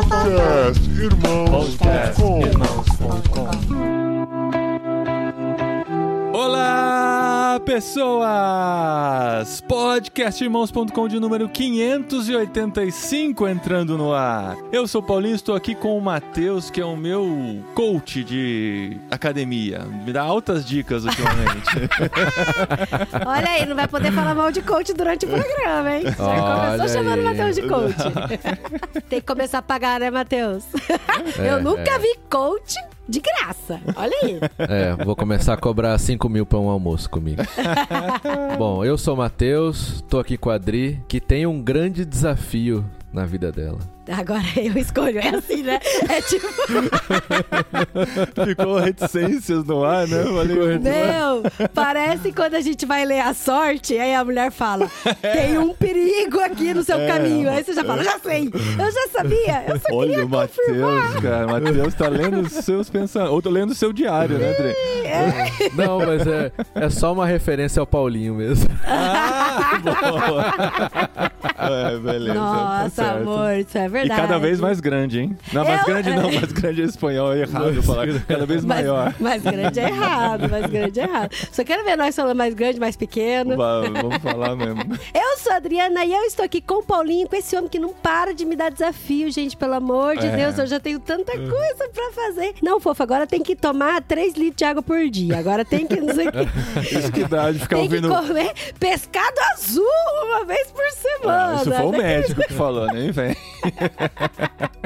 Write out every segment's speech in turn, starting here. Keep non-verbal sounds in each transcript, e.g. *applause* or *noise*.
Podcast Irmãos.com Olá, pessoas! Podcastirmãos.com de número 585 entrando no ar. Eu sou o Paulinho, estou aqui com o Matheus, que é o meu coach de academia. Me dá altas dicas ultimamente. *laughs* Olha aí, não vai poder falar mal de coach durante o programa, hein? Já Olha começou chamando o aí. Matheus de coach. *laughs* Tem que começar a pagar, né, Matheus? É, Eu nunca é. vi coach de graça. Olha aí. *laughs* É, vou começar a cobrar 5 mil pra um almoço comigo. *laughs* Bom, eu sou o Matheus, tô aqui com a Adri, que tem um grande desafio na vida dela. Agora *laughs* eu escolho. É assim, né? É tipo, *laughs* Ficou reticências no ar, né? Valeu, meu, parece quando a gente vai ler a sorte, aí a mulher fala: tem um perigo aqui no seu É. caminho. Aí você já fala: já sei, eu já sabia, eu só Olha queria o. Matheus, cara. O Matheus tá lendo os seus pensamentos. Ou tô lendo o seu diário, né, André? Não, mas é, é só uma referência ao Paulinho mesmo. Ah, *laughs* boa. É, beleza. tá Nossa, certo. amor, isso é E verdade. cada vez mais grande, hein? Não, mais Eu- grande não, mais grande é espanhol, é errado falar. Cada vez Mais, maior. mais grande é errado, mais grande é errado. Só quero ver nós falando mais grande, mais pequeno. Va- Vamos falar mesmo. Eu sou a Adriana e eu estou aqui com o Paulinho, com esse homem que não para de me dar desafio, gente, pelo amor de É. Deus, eu já tenho tanta coisa pra fazer. Não, fofo, agora tem que tomar 3 litros de água por dia. Agora tem que, não sei o que. Isso que dá de ficar Tem ouvindo. que comer pescado azul uma vez por semana. Ah, isso foi o né? médico que falou, nem vem. *laughs*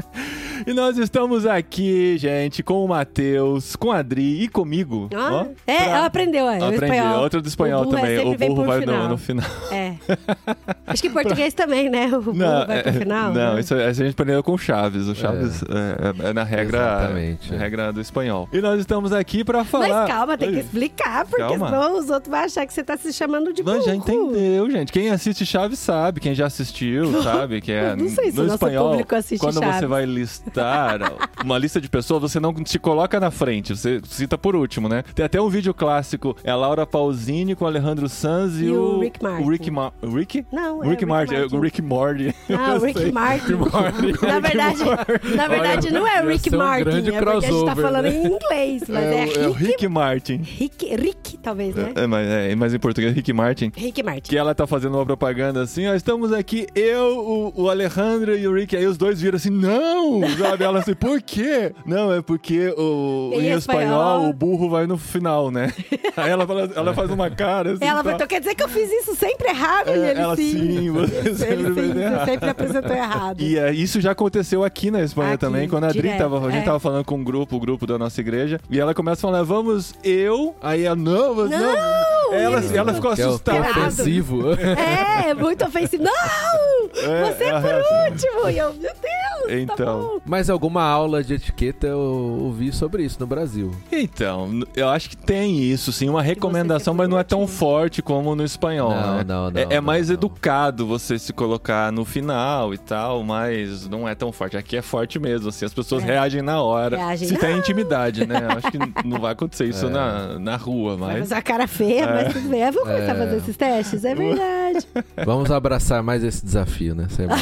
E nós estamos aqui, gente, com o Matheus, com a Adri e comigo. Ah, ó, é, pra- ela aprendeu, é, Aprendi, espanhol. outra do espanhol O burro é também. o burro vai final. no, no final. É. *laughs* Acho que em português também, né? O burro vai pro é- final. não né? isso, a gente aprendeu com o Chaves. O Chaves é, é- é na regra, Exatamente, na é. regra do espanhol. E nós estamos aqui pra falar. Mas calma, tem que explicar, porque Calma. senão os outros vão achar que você tá se chamando de burro. Mas já entendeu, gente. Quem assiste Chaves sabe, quem já assistiu *laughs* sabe que é. Não sei se no espanhol, público assiste quando você Chaves. vai listar uma lista de pessoas, você não se coloca na frente, você cita por último, né? Tem até um vídeo clássico, é a Laura Pausini com o Alejandro Sanz e, E o Rick Martin. O Rick, Ma Rick? Não, O é Rick o Martin, Rick é o Rick Morty. Ah, o Rick. Martin. Rick *laughs* Na verdade, na verdade não é Rick um Martin, grande é porque a gente tá falando né? em inglês, mas é, É, o- é o Rick, Rick Martin. Rick, Rick, talvez, né? É, mas, é, mas em português, Rick Martin. Rick Martin. Que ela tá fazendo uma propaganda assim, ó, estamos aqui, eu, o, o Alejandro e o Rick, aí os dois viram assim, não! Sabe? Ela assim, por quê? Não, é porque o, Em em espanhol, espanhol. o burro vai no final, né? *laughs* Aí ela, fala- ela faz uma cara assim. Ela tá. então quer dizer que eu fiz isso sempre errado? É, e ele ela, sim. sim, *laughs* você Ele sempre sim, você errado. sempre apresentou errado. E é, isso já aconteceu aqui na Espanha Aqui, também, quando a Adri direto, tava, a gente é. tava falando com um grupo, o grupo da nossa igreja, e ela começa a falar, vamos, eu, aí ela, não, mas não. Não! Ela, E eles ela ficou é é assustada. Errado. ofensivo. É, é muito ofensivo. Não! É, você é é por reação. último. E eu, meu Deus, tá Então. bom. Mas alguma aula de etiqueta eu ouvi sobre isso no Brasil. Então, eu acho que tem isso, sim, uma recomendação, mas não é tão último. forte como no espanhol, Não, né? não, não, é, é não, mais não. educado você se colocar no final e tal, mas não é tão forte. Aqui é forte mesmo, assim, as pessoas É. reagem na hora. Reagem, se tem "Não!" intimidade, né? Eu acho que *laughs* não vai acontecer isso É. na, na rua, Vai mas... fazer a cara feia, mas tudo bem. Vamos começar a É. fazer esses testes? É verdade. *laughs* Vamos abraçar mais esse desafio, né? Sempre.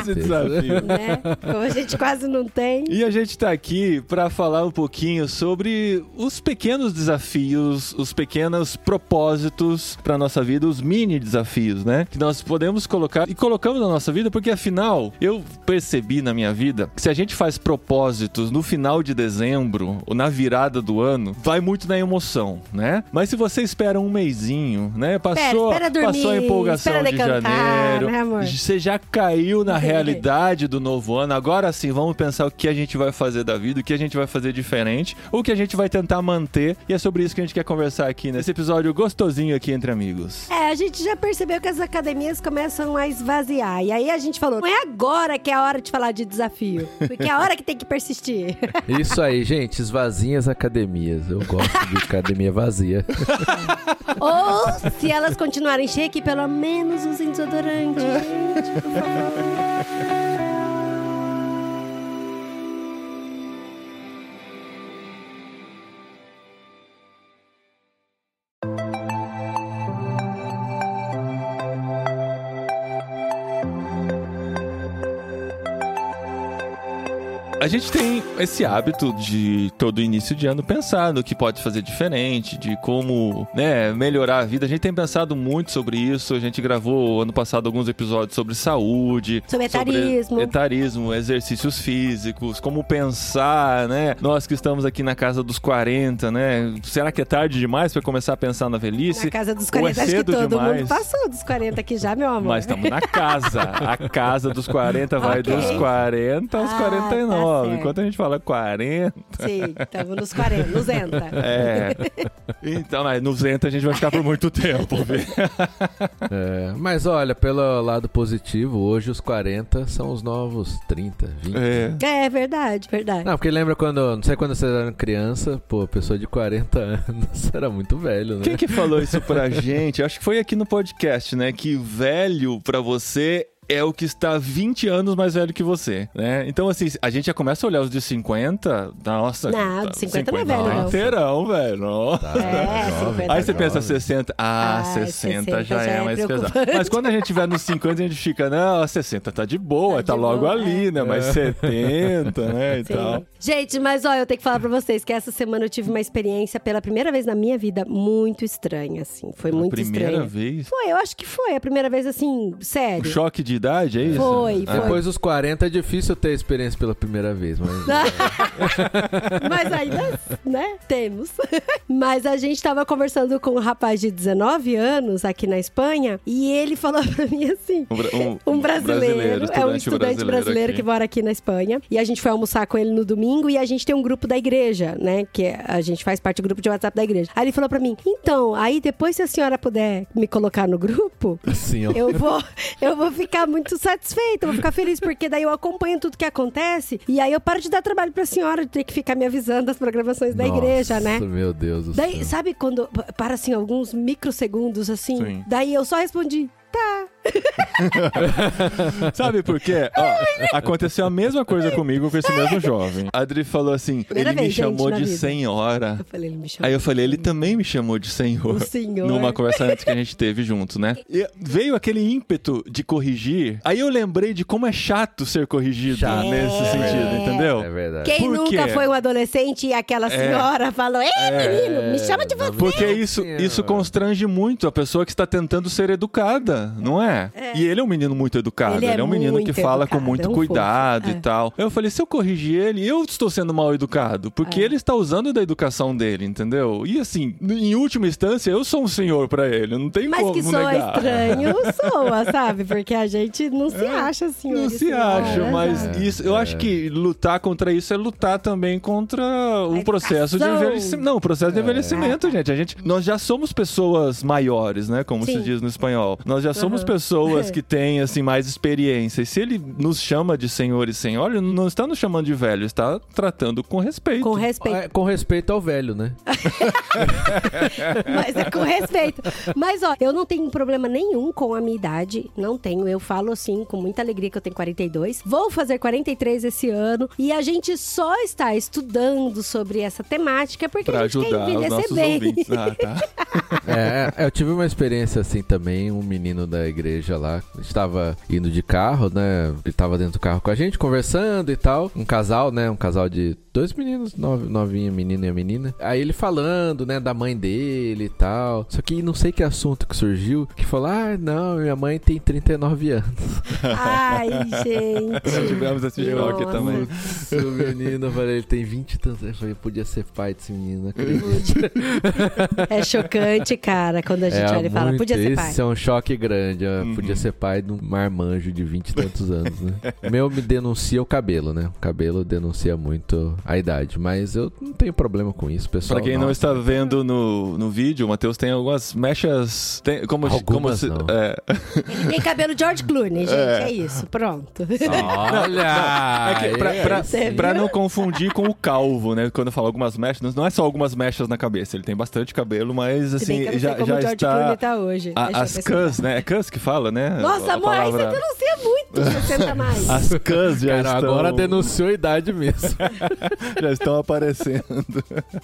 Esse desafio. *laughs* né? Como a gente quase não tem. E a gente tá aqui para falar um pouquinho sobre os pequenos desafios, os pequenos propósitos para nossa vida, os mini desafios, né? Que nós podemos colocar e colocamos na nossa vida, porque afinal, eu percebi na minha vida que se a gente faz propósitos no final de dezembro ou na virada do ano, vai muito na emoção, né? Mas se você espera um mêsinho, né? Passou, espera dormir, passou a empolgação espera de decantar, janeiro, né, você já caiu na realidade do novo ano. Agora sim, vamos pensar o que a gente vai fazer da vida, o que a gente vai fazer diferente, o que a gente vai tentar manter. E é sobre isso que a gente quer conversar aqui nesse episódio gostosinho aqui entre amigos. É, a gente já percebeu que as academias começam a esvaziar. E aí a gente falou, não é agora que é a hora de falar de desafio. Porque é a hora que tem que persistir. Isso aí, gente. Esvaziem as academias. Eu gosto de academia vazia. *laughs* Ou, se elas continuarem cheias, que pelo menos usem desodorante, gente, por favor. A gente tem esse hábito de todo início de ano pensar no que pode fazer diferente, de como, né, melhorar a vida. A gente tem pensado muito sobre isso. A gente gravou ano passado alguns episódios sobre saúde, Sobre etarismo. etarismo, exercícios físicos, como pensar, né? Nós que estamos aqui na casa dos 40, né? Será que é tarde demais para começar a pensar na velhice? Na casa dos Ou é 40, acho que cedo todo demais? mundo passou dos 40 aqui já, meu amor. Mas estamos na casa. A casa dos 40 *laughs* vai Ok. dos 40 aos Ah, 49. tá certo. Enquanto a gente fala 40, Sim, estamos nos 40, nos enta. é. Então, mas no Zenta a gente vai ficar por muito tempo, viu? É, mas olha, pelo lado positivo, hoje os 40 são os novos 30, 20. É. É verdade, verdade. Não, porque lembra quando, não sei quando você era criança, pô, pessoa de 40 anos *laughs* era muito velho, né? Quem que falou isso pra gente? Acho que foi aqui no podcast, né? Que velho pra você é o que está 20 anos mais velho que você, né? Então, assim, a gente já começa a olhar os de 50, nossa... Não, tá- de 50 não é velho, não. inteirão, velho. Nossa. Tá, É, jovem, 50 tá Aí você pensa jovem. 60, ah, Ah, 60, 60 já, já é é mais pesado. Mas quando a gente tiver nos 50, a gente fica, não, 60 tá de boa, Tá tá, de logo boa, ali, é. né? Mas 70, né, e Sim. tal. Gente, mas ó, eu tenho que falar pra vocês que essa semana eu tive uma experiência pela primeira vez na minha vida muito estranha, assim. Foi muito Primeira estranha. vez. Foi, eu acho que foi a primeira vez, assim, O sério. choque de idade, é isso? Foi, Ah. foi. Depois dos 40 é difícil ter experiência pela primeira vez, mas. *laughs* Mas ainda, né, temos. Mas a gente tava conversando com um rapaz de 19 anos aqui na Espanha e ele falou pra mim assim. Um, um- Um brasileiro, é um estudante brasileiro, aqui. que mora aqui na Espanha. E a gente foi almoçar com ele no domingo e a gente tem um grupo da igreja, né? Que é- a gente faz parte do grupo de WhatsApp da igreja. Aí ele falou pra mim: então, aí depois se a senhora puder me colocar no grupo, ó. eu vou, eu vou ficar muito satisfeita, vou ficar feliz, porque daí eu acompanho tudo que acontece e aí eu paro de dar trabalho pra senhora de ter que ficar me avisando das programações da igreja, né? Nossa, Meu Deus do Daí, céu. sabe quando para assim alguns microsegundos assim? Sim. Daí eu só respondi. *laughs* Sabe por quê? Ó, aconteceu a mesma coisa comigo com esse mesmo jovem. A Adri falou assim: Primeira ele me vez, gente, chamou na de vida. senhora. Eu falei, ele me chamou. Aí eu falei, ele também me chamou de senhor. O senhor. Numa conversa antes que a gente teve junto, né? E veio aquele ímpeto de corrigir. Aí eu lembrei de como é chato ser corrigido Chato. nesse É. sentido, entendeu? É verdade. Quem Por nunca quê? foi um adolescente e aquela senhora falou: Ei, menino, me chama de você. Porque isso, isso constrange muito a pessoa que está tentando ser educada, não é? E ele é um menino muito educado. Ele Ele é é, um menino que fala educado, com muito é um cuidado fofo, e é. tal. Eu falei, se eu corrigir ele, eu estou sendo mal educado. Porque É. ele está usando da educação dele, entendeu? E assim, em última instância, eu sou um senhor pra ele. Não tem Mas como que soa negar. estranho, *laughs* soa, sabe? Porque a gente não se acha assim. Não se acha, mas É, isso, eu acho que lutar contra isso é lutar também contra o A processo de envelhecimento. Não, o processo de envelhecimento, gente. A gente, nós já somos pessoas maiores, né? Como se Sim. diz no espanhol. Nós já somos Aham. pessoas que têm assim mais experiência. E se ele nos chama de senhor e senhora, ele não está nos chamando de velho, está tratando com respeito. Com respeito. É, com respeito ao velho, né? *laughs* Mas é com respeito. Mas, ó, eu não tenho problema nenhum com a minha idade. Não tenho. Eu falo assim, com muita alegria que eu tenho 42. Vou fazer 43 esse ano. E a gente só está estudando sobre essa temática porque Pra a gente quer envelhecer nossos bem. ouvintes. Ah, tá. É, *laughs* é, eu tive uma experiência assim também, um menino da igreja lá, estava indo de carro, né? Ele tava dentro do carro com a gente, conversando e tal. Um casal, né? Um casal de dois meninos, nove, novinha, menino e a menina. Aí ele falando, né, da mãe dele e tal. Só que não sei que assunto que surgiu, que falou, ah, não, minha mãe tem 39 anos. Ai, gente. Tivemos esse choque Nossa. também. O menino, eu falei, ele tem 20 e tantos. Eu falei, podia ser pai desse menino, acredito. É chocante, cara, quando a gente olha e fala, podia ser pai. Esse é um choque grande. Ó. Uhum. Podia ser pai de um marmanjo de 20 e tantos anos, né? Meu me denuncia o cabelo, né? O cabelo denuncia muito a idade. Mas eu não tenho problema com isso, pessoal. Pra quem não está vendo no, no vídeo, o Matheus tem algumas mechas. Tem, como, como Algumas se, não. é, Ele tem cabelo George Clooney, gente. É, isso, pronto. Olha! É que pra, pra- Você pra viu? não confundir com o calvo, né? Quando eu falo algumas mechas, não é só algumas mechas na cabeça. Ele tem bastante cabelo, mas Se assim, já, como já o George Clooney está. tá hoje. a- as cãs, né? É cãs que fala, né? Nossa, A amor, aí você palavra- denuncia muito 60 mais. *laughs* As cãs já Cara, estão... agora denunciou a idade mesmo. *laughs* já estão aparecendo.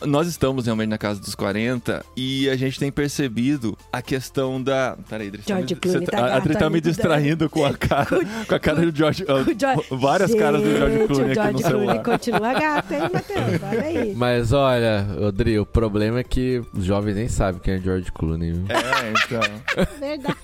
Nós estamos realmente na casa dos 40 e a gente tem percebido a questão da. Peraí, Adri, George você Clooney tá a Adri gato tá me distraindo com a cara, *laughs* com a cara do George. George- Várias caras do George Gente, Clooney o aqui no George Clooney celular. continua gato, hein, Matheus? Olha aí. Mas olha, Odri, o problema é que os jovens nem sabem quem é George Clooney. viu? É, então. Verdade.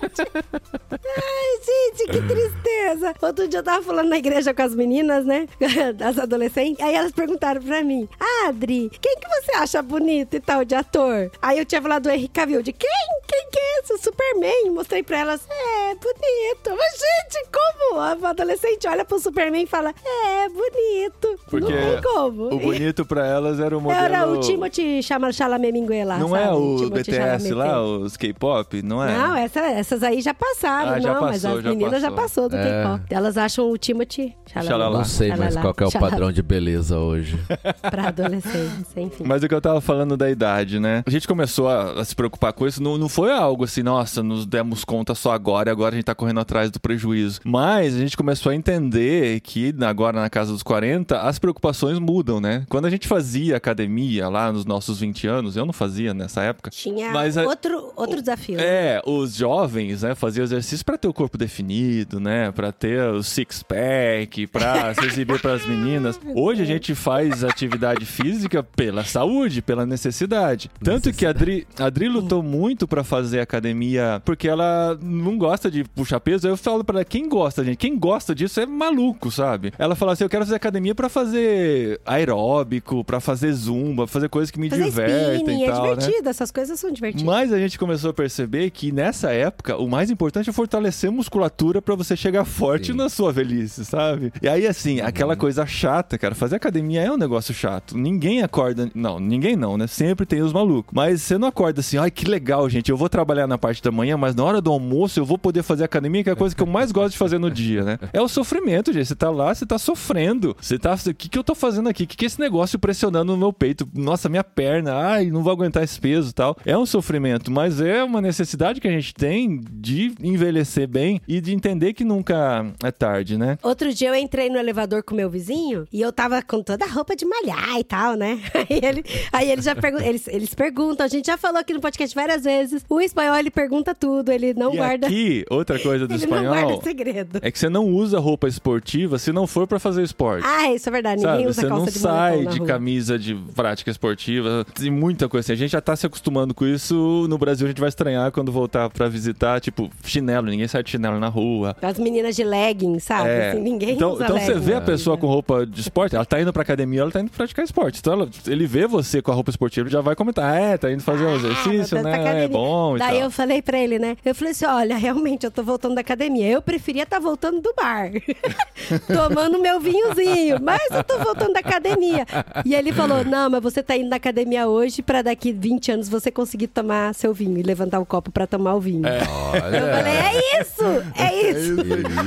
Ai, gente, que tristeza. Outro dia eu tava falando na igreja com as meninas, né? *laughs* Das adolescentes. Aí elas perguntaram pra mim: ah, Adri, quem que você acha bonito e tal de ator? Aí eu tinha falado do Henrique Cavill. De quem? Quem que é esse? O Superman. Mostrei pra elas: é, bonito. Mas, gente, como? A adolescente olha pro Superman e fala: é, bonito. Porque Não tem como. O bonito pra elas era o modelo. *laughs* Era o Timothy Chalamet Mingue lá, Não sabe? é o Timothy BTS Chalamet. lá, os K-pop? Não é? Não, essa- essas aí já passaram, Ah, já não, mas passou, as já meninas já passou. passou do É. K-pop. Elas acham o Timothy Xalala. Não sei mais qual que é o Xalala. padrão de beleza hoje. *laughs* pra adolescentes, enfim. Mas o que eu tava falando da idade, né? A gente começou a, a se preocupar com isso, não, não foi algo assim, nossa, nos demos conta só agora e agora a gente tá correndo atrás do prejuízo. Mas a gente começou a entender que agora na casa dos 40, as preocupações mudam, né? Quando a gente fazia academia lá nos nossos 20 anos, eu não fazia nessa época. Tinha Mas a- outro, outro desafio. né? É, os jovens, né, faziam exercício pra ter o corpo definido, né, Pra ter o six pack, pra *laughs* se exibir pras meninas. Hoje a gente faz atividade física pela saúde, pela necessidade. Tanto que a Adri, a lutou muito pra fazer academia, porque ela não gosta de puxar peso. Eu falo pra ela, quem gosta, gente, quem gosta disso é maluco, sabe? Ela fala assim, eu quero fazer academia pra fazer aeróbico, pra fazer zumba, fazer coisas que me Fazer divertem spinning, e é tal, né? divertido, essas coisas são divertidas. Mas a gente começou a perceber que nessa época o mais importante é fortalecer musculatura pra você chegar forte Sim. na sua velhice, sabe? E aí assim, Uhum. aquela coisa chata, cara, fazer academia é um negócio chato. Ninguém acorda, não, ninguém não, né? Sempre tem os malucos. Mas você não acorda assim, ai que legal, gente, eu vou trabalhar na parte da manhã, mas na hora do almoço eu vou poder fazer academia, que é a coisa que eu mais gosto de fazer no dia, né? É o sofrimento, gente. Você tá lá, você tá sofrendo. Você tá, o que que eu tô fazendo aqui? O que que é esse negócio pressionando no meu peito? Nossa, minha perna, ai, não vou aguentar esse peso e tal. É um sofrimento, mas é uma necessidade que a gente tem de envelhecer bem e de entender que nunca é tarde, né? Outro dia eu entrei no elevador com meu vizinho e eu tava com toda a roupa de malhar e tal, né? *laughs* Aí ele, aí ele já pergunta, eles, eles perguntam, a gente já falou aqui no podcast várias vezes. O espanhol ele pergunta tudo, ele não e guarda, aqui, outra coisa do *laughs* ele não espanhol guarda segredo. é que você não usa roupa esportiva se não for pra fazer esporte. Ah, isso é verdade, ninguém Sabe, usa você calça não de sai de camisa de prática esportiva, tem muita coisa assim. A gente já tá se acostumando com isso. No Brasil a gente vai estranhar quando voltar pra visitar, tipo, chinelo, ninguém sai de chinelo na rua. As meninas de legging, sabe? É. Assim, ninguém então, então você legging. vê a pessoa com roupa de esporte, ela tá indo pra academia, ela tá indo praticar esporte. Então ela- ele vê você com a roupa esportiva, ele já vai comentar: é, tá indo fazer um Ah, exercício, vou pra né? É bom Daí eu falei pra ele, né? Eu falei assim: olha, realmente eu tô voltando da academia. Eu preferia estar voltando do bar, *laughs* tomando meu vinhozinho, mas eu tô voltando da academia. E ele falou: não, mas você tá indo na academia hoje pra daqui 20 anos você conseguir tomar seu vinho e levantar o copo pra tomar o vinho. Olha. Eu falei: é isso! É isso!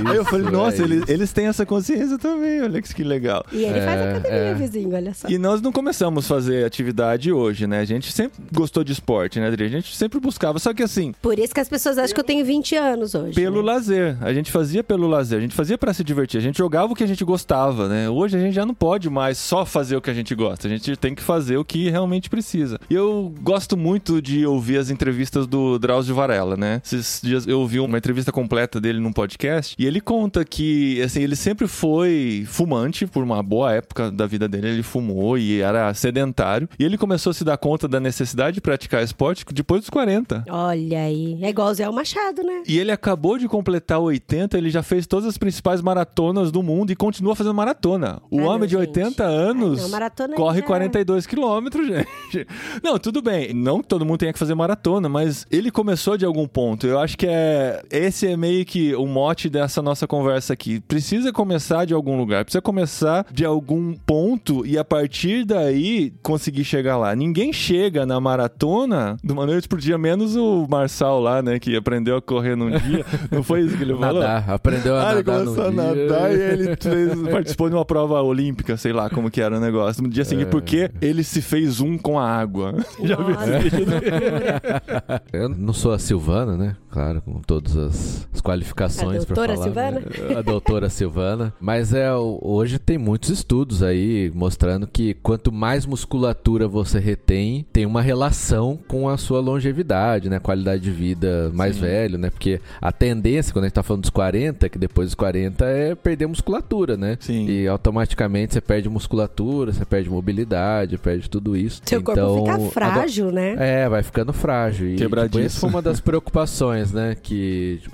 Aí eu falei, Isso, nossa, é eles, isso. eles têm essa consciência também, olha que legal. E ele faz É, academia, é. vizinho, olha só. E nós não começamos a fazer atividade hoje, né? A gente sempre gostou de esporte, né, Adri? A gente sempre buscava. Só que assim, Por isso que as pessoas acham que eu tenho 20 anos hoje. pelo né? lazer. A gente fazia pelo lazer. A gente fazia pra se divertir. A gente jogava o que a gente gostava, né? Hoje a gente já não pode mais só fazer o que a gente gosta. A gente tem que fazer o que realmente precisa. E eu gosto muito de ouvir as entrevistas do Drauzio Varela, né? Esses dias eu ouvi uma entrevista completa dele num podcast e ele conta que, assim, ele sempre foi fumante por uma boa época da vida dele. Ele fumou e era sedentário. E ele começou a se dar conta da necessidade de praticar esporte depois dos 40. Olha aí. É igual o Zé Machado, né? E ele acabou de completar 80, ele já fez todas as principais maratonas do mundo e continua fazendo maratona. O homem de gente. 80 anos Ai, não, corre já- 42 quilômetros, *laughs* gente. Não, tudo bem. Não que todo mundo tenha que fazer maratona, mas ele começou de algum ponto. Eu acho que é esse é meio que o mote dessa nossa conversa aqui. Precisa começar de algum lugar, precisa começar de algum ponto e a partir daí conseguir chegar lá. Ninguém chega na maratona de uma noite por dia, menos o Marçal lá, né, que aprendeu a correr num dia. *laughs* Não foi isso que ele falou? Nadar, aprendeu a Ah, ele nadar começou a no dia. nadar e ele fez- participou de uma prova olímpica, sei lá como que era o negócio. No dia seguinte, É. porque ele se fez um com a água. *laughs* Já viu loucura. *laughs* Eu não sou a Silvana, né? Claro, com todas as, as A qualificações pra doutora lá. Silvana? né? A doutora Silvana. Mas é, hoje tem muitos estudos aí mostrando que quanto mais musculatura você retém, tem uma relação com a sua longevidade, né? Qualidade de vida mais Sim. velho, né? Porque a tendência, quando a gente tá falando dos 40, que depois dos 40 é perder musculatura, né? Sim. E automaticamente você perde musculatura, você perde mobilidade, perde tudo isso. Seu corpo Então, fica agora- frágil, né? é, vai ficando frágil. E Quebradiço. tipo, essa foi uma das preocupações, né? Que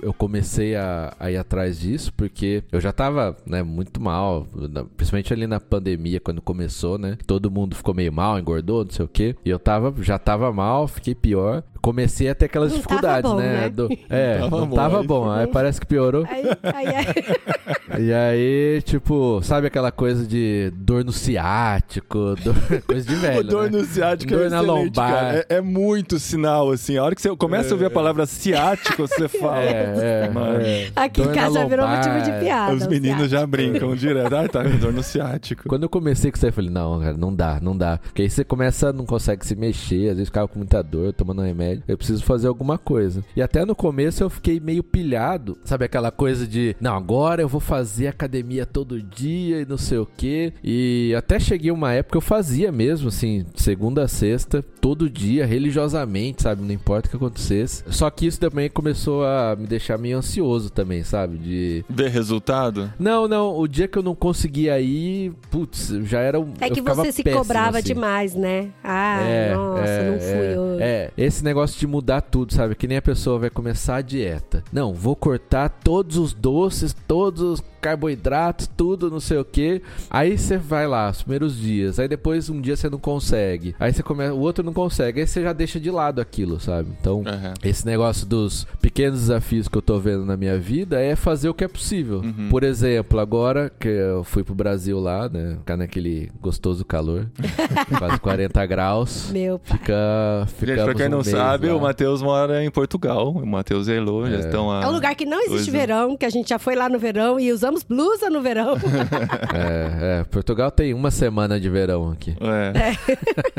eu comecei a, a ir atrás disso, porque eu já tava, né, muito mal, principalmente ali na pandemia, quando começou, né? Todo mundo ficou meio mal, engordou, não sei o quê. E eu tava, já tava mal, fiquei pior. Comecei a ter aquelas Não tava dificuldades, bom, né? né? Do- *laughs* é, Tava não bom, tava aí bom. Aí parece que piorou. Aí, aí, aí- *laughs* E aí, tipo, sabe aquela coisa de dor no ciático, dor- *laughs* coisa de velho, dor né? no ciático Dor é na lombar. cara. É, é muito sinal, assim. A hora que você começa a ouvir a palavra ciático, você fala. É, é, é. Aqui em casa já virou motivo de piada. Os meninos já brincam direto. Ah, tá dor no ciático. Quando eu comecei com isso aí, eu falei, não, cara, não dá, não dá. Porque aí você começa, não consegue se mexer, às vezes ficava com muita dor, tomando remédio. Eu preciso fazer alguma coisa. E até no começo eu fiquei meio pilhado, sabe aquela coisa de, não, agora eu vou fazer academia todo dia e não sei o quê. E até cheguei uma época eu fazia mesmo, assim, segunda a sexta, todo dia, religiosamente, sabe? Não importa o que acontecesse. Só que isso também começou a me deixar meio ansioso também, sabe? De Ver resultado? não, não. O dia que eu não conseguia ir, putz, já era um. É que você se péssimo, cobrava assim. demais, né? Ah, É, nossa, é, não fui é, hoje. É, esse negócio de mudar tudo, sabe? Que nem a pessoa vai começar a dieta. Não, vou cortar todos os doces, todos os carboidratos, tudo, não sei o que. Aí você vai lá, os primeiros dias. Aí depois um dia você não consegue. Aí você começa, o outro não consegue. Aí você já deixa de lado aquilo, sabe? Então, Aham. esse negócio dos pequenos desafios que eu tô vendo na minha vida é fazer o que é possível. Uhum. Por exemplo, agora que eu fui pro Brasil lá, né? Ficar naquele gostoso calor, *laughs* quase 40 graus. Meu pai. Fica. Gente, pra ficamos quem um não mês sabe, lá. o Matheus mora em Portugal. O Matheus e a Elô já É. estão há... É um lugar que não existe é. verão, que a gente já foi lá no verão e usamos blusa no verão. *laughs* *laughs* É, é, Portugal tem uma semana de verão aqui. É.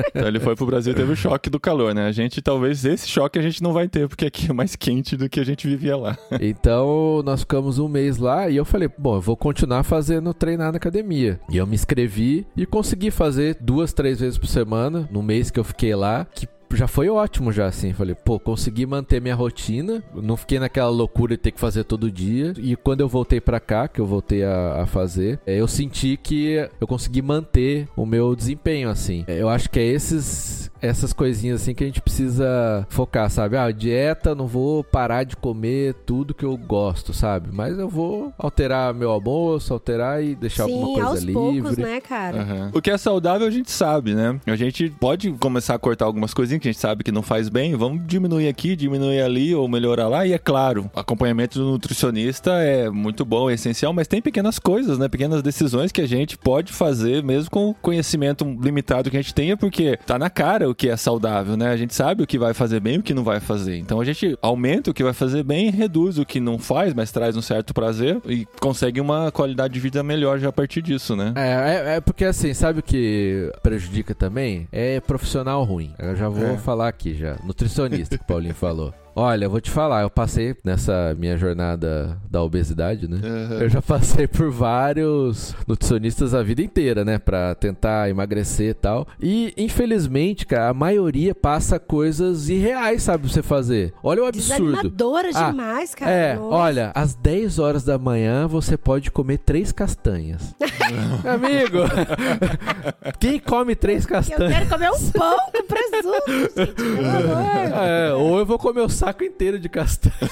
então ele foi pro Brasil e teve o choque do calor, né? A gente, talvez, esse choque a gente não vai ter, porque aqui é mais quente do que a gente vivia lá. *laughs* Então, nós ficamos um mês lá e eu falei, bom, eu vou continuar fazendo treinar na academia. E eu me inscrevi e consegui fazer duas, três vezes por semana, no mês que eu fiquei lá, que já foi ótimo já, assim. Falei, pô, consegui manter minha rotina, não fiquei naquela loucura de ter que fazer todo dia. E quando eu voltei pra cá, que eu voltei a, a fazer, eh, eu senti que eu consegui manter o meu desempenho, assim. Eh, Eu acho que é esses essas coisinhas assim que a gente precisa focar, sabe? Ah, dieta, não vou parar de comer tudo que eu gosto, sabe? Mas eu vou alterar meu almoço, alterar e deixar alguma Sim, coisa aos livre. poucos, né, cara? Aham. O que é saudável a gente sabe, né? A gente pode começar a cortar algumas coisinhas que a gente sabe que não faz bem, vamos diminuir aqui, diminuir ali ou melhorar lá. E é claro, acompanhamento do nutricionista é muito bom, é essencial, mas tem pequenas coisas, né? Pequenas decisões que a gente pode fazer mesmo com o conhecimento limitado que a gente tenha, porque tá na cara o que é saudável, né? A gente sabe o que vai fazer bem e o que não vai fazer. Então a gente aumenta o que vai fazer bem, reduz o que não faz, mas traz um certo prazer e consegue uma qualidade de vida melhor já a partir disso, né? É, é, é porque assim, sabe o que prejudica também? É profissional ruim. Eu já vou É. falar aqui já. Nutricionista, que o Paulinho falou. Olha, eu vou te falar, eu passei nessa minha jornada da obesidade, né? Eu já passei por vários nutricionistas a vida inteira, né? Pra tentar emagrecer e tal. E, infelizmente, cara, a maioria passa coisas irreais, sabe? Pra você fazer. Olha o absurdo. Desanimadora Ah, demais, cara. É, Nossa. olha, às 10 horas da manhã você pode comer três castanhas. *laughs* Amigo, quem come três Eu castanhas? quero comer um pão com presunto, gente. Pelo *laughs* amor. É, ou eu vou comer o saco inteiro de castanha. *laughs*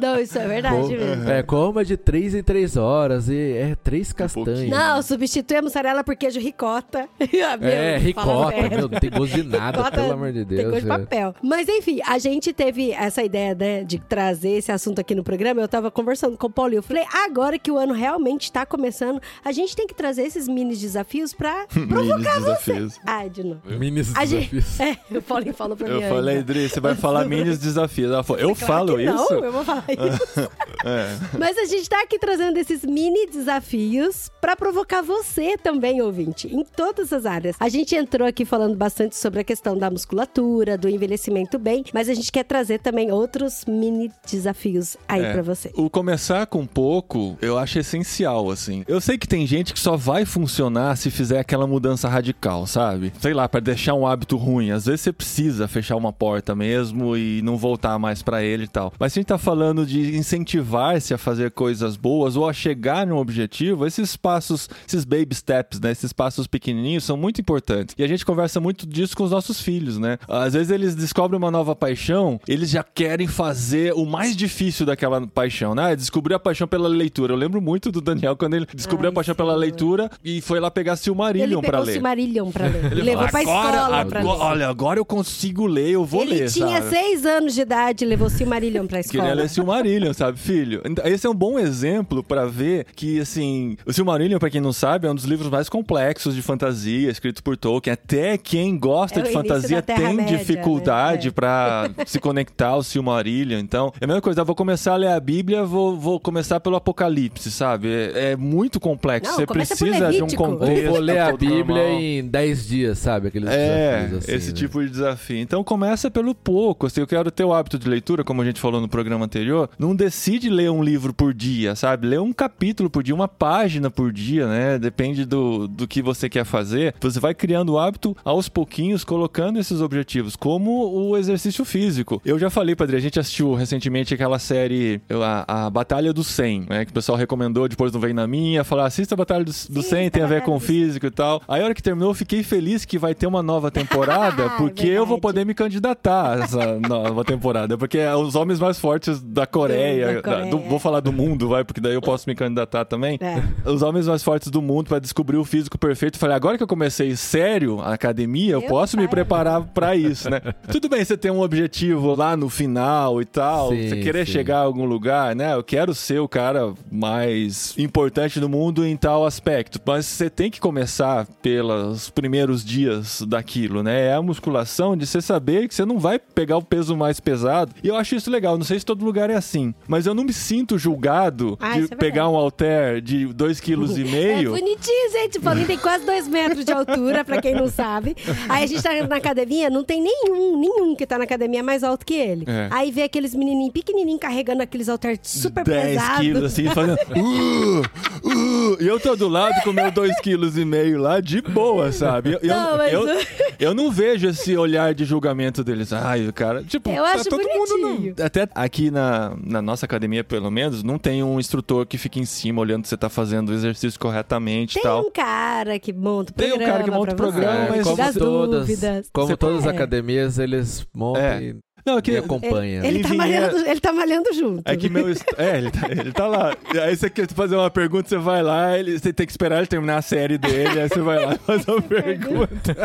Não, isso é verdade mesmo. É, coma de três em três horas. E é três castanhas. pouquinho. Não, substitui a mussarela por queijo ricota. *laughs* Meu, É, ricota, meu, não tem gosto de nada, Ricota pelo amor de Tem Deus. gosto de é. papel. Mas enfim, a gente teve essa ideia, né, de trazer esse assunto aqui no programa. Eu tava conversando com o Paulinho. Eu falei, agora que o ano realmente tá começando, a gente tem que trazer esses mini desafios pra *laughs* Mini provocar você. desafios. Ai, de novo. Minis A gente, desafios. é, o Paulinho falou pra Eu mim falei, ainda. Dri, você vai *laughs* falar mini desafios. Ela falou, eu Claro falo isso? Não, eu vou falar *laughs* isso. É. Mas a gente tá aqui trazendo esses mini desafios pra provocar você também, ouvinte, em todas as áreas. A gente entrou aqui falando bastante sobre a questão da musculatura, do envelhecimento bem, mas a gente quer trazer também outros mini desafios aí É. pra você. O começar com pouco, eu acho essencial, assim. Eu sei que tem gente que só vai funcionar se fizer aquela mudança radical, sabe? Sei lá, pra deixar um hábito ruim. Às vezes você precisa fechar uma porta mesmo e não voltar mais pra ele e tal. Mas se a gente tá falando de incentivar-se a fazer coisas boas ou a chegar num objetivo, esses passos, esses baby steps, né? Esses passos pequenininhos são muito importantes. E a gente conversa muito disso com os nossos filhos, né? Às vezes eles descobrem uma nova paixão, eles já querem fazer o mais difícil daquela paixão, né? Descobrir a paixão pela leitura. Eu lembro muito do Daniel quando ele descobriu Ai, a paixão pela senhor. leitura e foi lá pegar Silmarillion o ler. Silmarillion pra ler. *laughs* Ele levou falou, pra agora, escola pra ler. Olha, agora eu consigo ler, eu vou Ele ler, tinha sabe? seis anos de idade e levou Silmarillion pra escola. Queria ler Silmarillion, sabe, filho? Então, Esse é um bom exemplo pra ver que, assim, o Silmarillion, pra quem não sabe, é um dos livros mais complexos de fantasia, escrito por Tolkien. Até quem gosta É de fantasia tem Terra-média, dificuldade né? É. pra *laughs* se conectar ao Silmarillion. Então, é a mesma coisa, eu vou começar a ler a Bíblia, vou, vou começar pelo Apocalipse, sabe? É, é muito complexo. Não, Você precisa de um. Ou contexto. vou ler a Bíblia normal. em 10 dias, sabe? Aqueles É, desafios assim, esse né? tipo de desafio. Então começa pelo pouco. Se eu quero ter o hábito de leitura, como a gente falou no programa anterior, não decide ler um livro por dia, sabe? Lê um capítulo por dia, uma página por dia, né? Depende do, do que você quer fazer. Você vai criando o hábito aos pouquinhos, colocando esses objetivos, como o exercício físico. Eu já falei, Padre, a gente assistiu recentemente aquela série, a, a Batalha do 100, né? Que o pessoal recomendou, depois não vem na minha, falar, assista a Batalha do, do 100, tem a ver com do 100. físico e tal. Aí a hora que terminou, eu fiquei feliz que vai ter uma nova temporada, *laughs* É porque eu vou verdade. Poder me candidatar a essa *laughs* nova temporada. Porque é os homens mais fortes da Coreia, Da Coreia. do- vou falar do mundo, vai, porque daí eu posso me candidatar também. É. Os homens mais fortes do mundo para descobrir o físico perfeito. Eu Falei, agora que eu comecei sério a academia, eu Meu posso me pai preparar pra isso, né? *laughs* Tudo bem, você tem um objetivo lá no final e tal, Sim, você querer sim. chegar a algum lugar, né? Eu quero ser o cara mais importante do mundo em tal aspecto, mas você tem que começar pelos primeiros dias daquilo, né? É a musculação de você saber que você não vai pegar o peso mais pesado. E eu acho isso legal, não sei se todo lugar é assim, mas eu não me sinto julgado Ah, de é pegar um halter de 2,5 kg. *laughs* É bonitinho, gente. O Paulinho tem quase dois metros de altura, pra quem não sabe. Aí a gente tá na academia, não tem nenhum, nenhum que tá na academia mais alto que ele. É. Aí vê aqueles menininhos pequenininhos carregando aqueles halteres super 10 pesados. quilos assim, fazendo. Uh, uh, e eu tô do lado com meu 2,5 kg lá de boa, sabe? Eu, eu, Não, mas- eu, *laughs* eu não vejo esse olhar de julgamento deles. Ai, o cara. Tipo, Eu tá acho todo mundo. bonitinho. Não, até aqui na, na nossa academia, pelo menos, não tem um instrutor que fica em cima olhando se você tá fazendo o exercício corretamente e Tem tal. um cara que monta o Tem um programa cara que monta o programa, você, mas como as todas, dúvidas. como Você- todas as É. academias, eles montam É. e, Não, é que. acompanham. Ele, Em tá malhando, ele tá malhando junto. É que meu. est- É, ele tá, ele tá lá. Aí você quer fazer uma pergunta, você vai lá, ele, você tem que esperar ele terminar a série dele, aí você vai lá *laughs* e faz uma pergunta.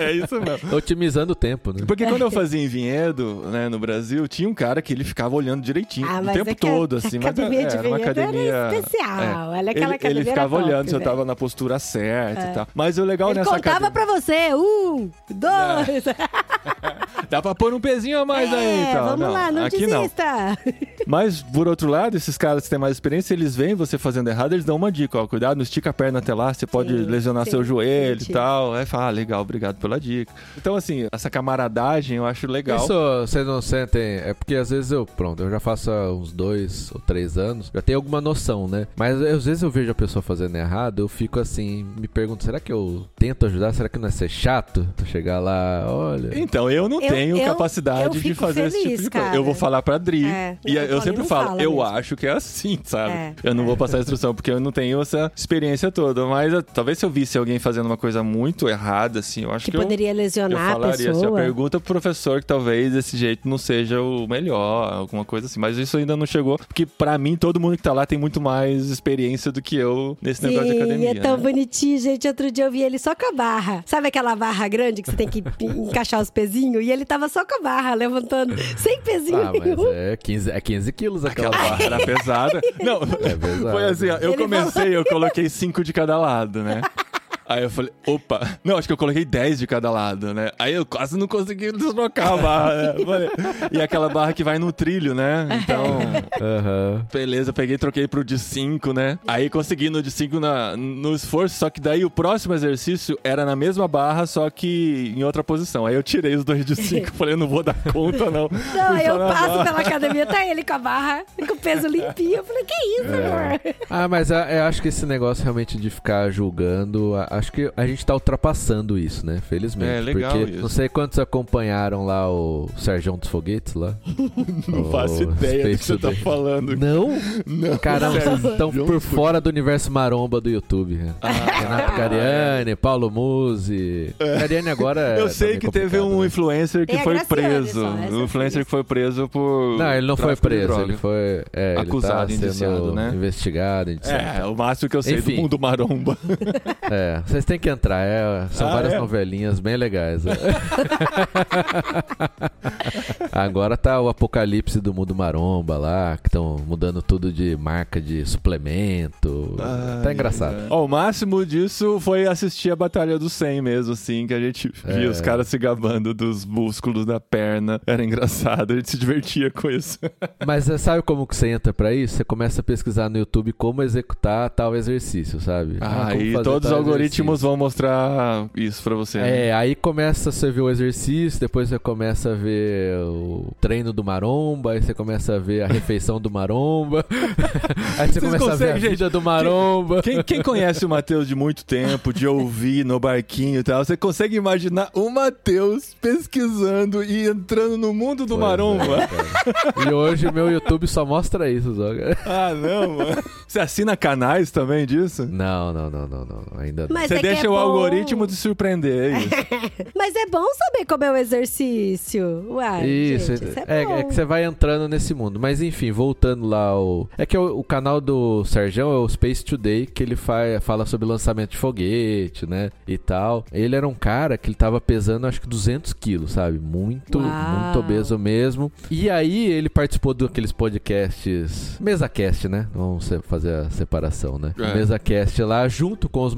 é isso mesmo. Otimizando o tempo, né? Porque quando eu fazia em Vinhedo, né, no Brasil, tinha um cara que ele ficava olhando direitinho Ah, o tempo é a- todo, a assim. Mas academia de era uma Vinhedo era academia. especial. Ela é aquela ele, academia ele ficava top, olhando se eu tava na postura certa e tal. Mas o legal Ele nessa contava academia. pra você. Um, dois. *laughs* Dá pra pôr um pezinho a mais aí É, tal. vamos lá, não aqui não. desista. Mas, por outro lado, esses caras que têm mais experiência, eles veem você fazendo errado, eles dão uma dica, ó, cuidado, não estica a perna até lá, você pode Sim, lesionar sim, seu joelho sim. e tal. Aí fala, ah, legal, obrigado pela dica. Então, assim, essa camaradagem eu acho legal. Isso vocês não sentem. É porque às vezes eu, pronto, eu já faço há uns dois ou três anos, já tenho alguma noção, né? Mas às vezes eu vejo a pessoa fazendo errado, eu fico assim, me pergunto, será que eu tento ajudar? Será que não é ser chato? Tu chegar lá, olha. Então, eu não Eu- tenho eu- capacidade eu de fazer esse tipo feliz, de coisa. cara. Eu vou falar pra Dri. É, e eu Paulinho sempre falo, fala eu mesmo. acho que é assim, sabe? É, eu não é. vou passar a instrução, porque eu não tenho essa experiência toda. Mas eh, talvez se eu visse alguém fazendo uma coisa muito errada, assim, eu acho Que que, eu. poderia Eu lesionar a falaria assim, eu pessoa. pergunta pro professor que talvez esse jeito não seja o melhor, alguma coisa assim. Mas isso ainda não chegou, porque pra mim todo mundo que tá lá tem muito mais experiência do que eu nesse negócio de Sim, academia. é tão né? bonitinho, gente. Outro dia eu vi ele só com a barra. Sabe aquela barra grande que você tem que *laughs* encaixar os pezinhos? E ele tava só com a barra, levantando, sem pezinho Ah, nenhum. é 15, é 15 quilos aquela Aquela barra. barra era pesada. *laughs* Não, É pesado. foi assim, ó, eu Ele comecei, eu coloquei cinco de cada lado, né? *laughs* Aí eu falei, opa. Não, acho que eu coloquei 10 de cada lado, né? Aí eu quase não consegui deslocar a barra. né? Falei- E aquela barra que vai no trilho, né? Então, *laughs* Aham. beleza, peguei e troquei pro de 5, né? Aí consegui no de 5 na, no esforço, só que daí o próximo exercício era na mesma barra, só que em outra posição. Aí eu tirei os dois de 5, *laughs* falei, eu não vou dar conta, não. Não, eu passo barra. pela academia, tá ele com a barra, com o peso limpinho. Eu falei, que isso, amor? Ah, mas a- eu acho que esse negócio realmente de ficar julgando, a- acho que a gente tá ultrapassando isso, né? Felizmente. É, legal Porque isso. não sei quantos acompanharam lá o Serjão dos Foguetes lá. *laughs* Não O faço ideia do que Space você tá falando. Não? Não. Caramba, vocês estão por fora do universo maromba do YouTube. né? Ah, Renato Cariani, Paulo Musi. Cariani agora. é Eu sei que teve um né? influencer que a foi preso. um influencer que foi preso por. Não, ele não foi preso, ele foi é, ele Acusado, tá sendo indiciado, né? investigado, indiciado. É, o máximo que eu sei Enfim. do mundo maromba. *laughs* É, vocês têm que entrar, é, são Ah, várias é? novelinhas bem legais. é. *laughs* Agora tá o apocalipse do mundo maromba lá, que estão mudando tudo de marca de suplemento. tá Ai, engraçado. ai. Ó, o máximo disso foi assistir a Batalha do 100 mesmo, assim, que a gente via É. os caras se gabando dos músculos da perna. Era engraçado, a gente se divertia com isso. *laughs* Mas é, sabe como que você entra pra isso? Você começa a pesquisar no YouTube como executar tal exercício, sabe? Ah, como e todos os tal algoritmos vão mostrar isso pra você. né? É, aí começa você ver o exercício, depois você começa a ver o treino do maromba, aí você começa a ver a refeição do maromba, *laughs* aí você Vocês começa a ver a gente? vida do maromba. Quem, quem conhece o Matheus de muito tempo, de ouvir no barquinho e tal, você consegue imaginar o Matheus pesquisando e entrando no mundo do Pois é, maromba? cara. E hoje meu YouTube só mostra isso, Zoga. Ah, não, mano. Você assina canais também disso? Não, não, não, não, não, ainda não. Mas Você é que deixa é o bom. algoritmo te surpreender, é isso. *laughs* Mas é bom saber como é o exercício. Uai, Isso, gente, isso é, é, bom. é que você vai entrando nesse mundo. Mas enfim, voltando lá ao. É que o, o canal do Serjão é o Space Today, que ele fa fala sobre lançamento de foguete, né? E tal. Ele era um cara que ele tava pesando acho que 200 quilos, sabe? Muito, Uau. muito obeso mesmo. E aí ele participou daqueles podcasts. MesaCast, né? Vamos se- fazer a separação, né? É. MesaCast lá, junto com os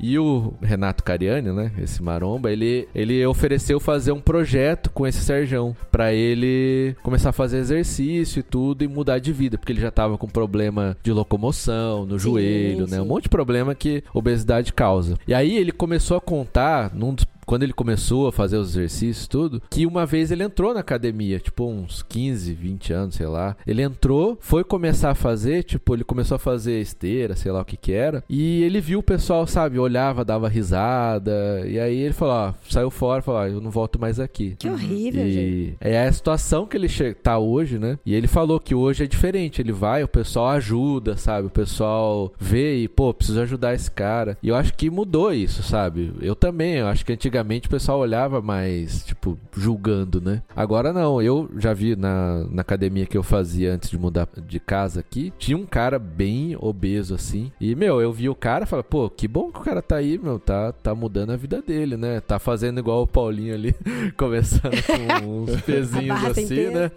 E o Renato Cariani, né? Esse maromba, ele, ele ofereceu fazer um projeto com esse Serjão. Pra ele começar a fazer exercício e tudo e mudar de vida. Porque ele já tava com problema de locomoção no Sim, joelho, né? sim. Um monte de problema que obesidade causa. E aí ele começou a contar num dos quando ele começou a fazer os exercícios tudo, que uma vez ele entrou na academia, tipo uns 15, 20 anos, sei lá. Ele entrou, foi começar a fazer, tipo, ele começou a fazer esteira, sei lá o que que era, e ele viu o pessoal, sabe, olhava, dava risada, e aí ele falou, ó, saiu fora, falou, ó, eu não volto mais aqui. Que horrível, gente. E é a situação que ele tá hoje, né? E ele falou que hoje é diferente. Ele vai, o pessoal ajuda, sabe? O pessoal vê e, pô, preciso ajudar esse cara. E eu acho que mudou isso, sabe? Eu também, eu acho que antigamente o pessoal olhava mais, tipo, julgando, né? Agora não, eu já vi na, na academia que eu fazia antes de mudar de casa aqui, tinha um cara bem obeso assim. E, meu, eu vi o cara e falei, pô, que bom que o cara tá aí, meu, tá, tá mudando a vida dele, né? Tá fazendo igual o Paulinho ali, *laughs* começando com uns *laughs* pezinhos assim, peso. né?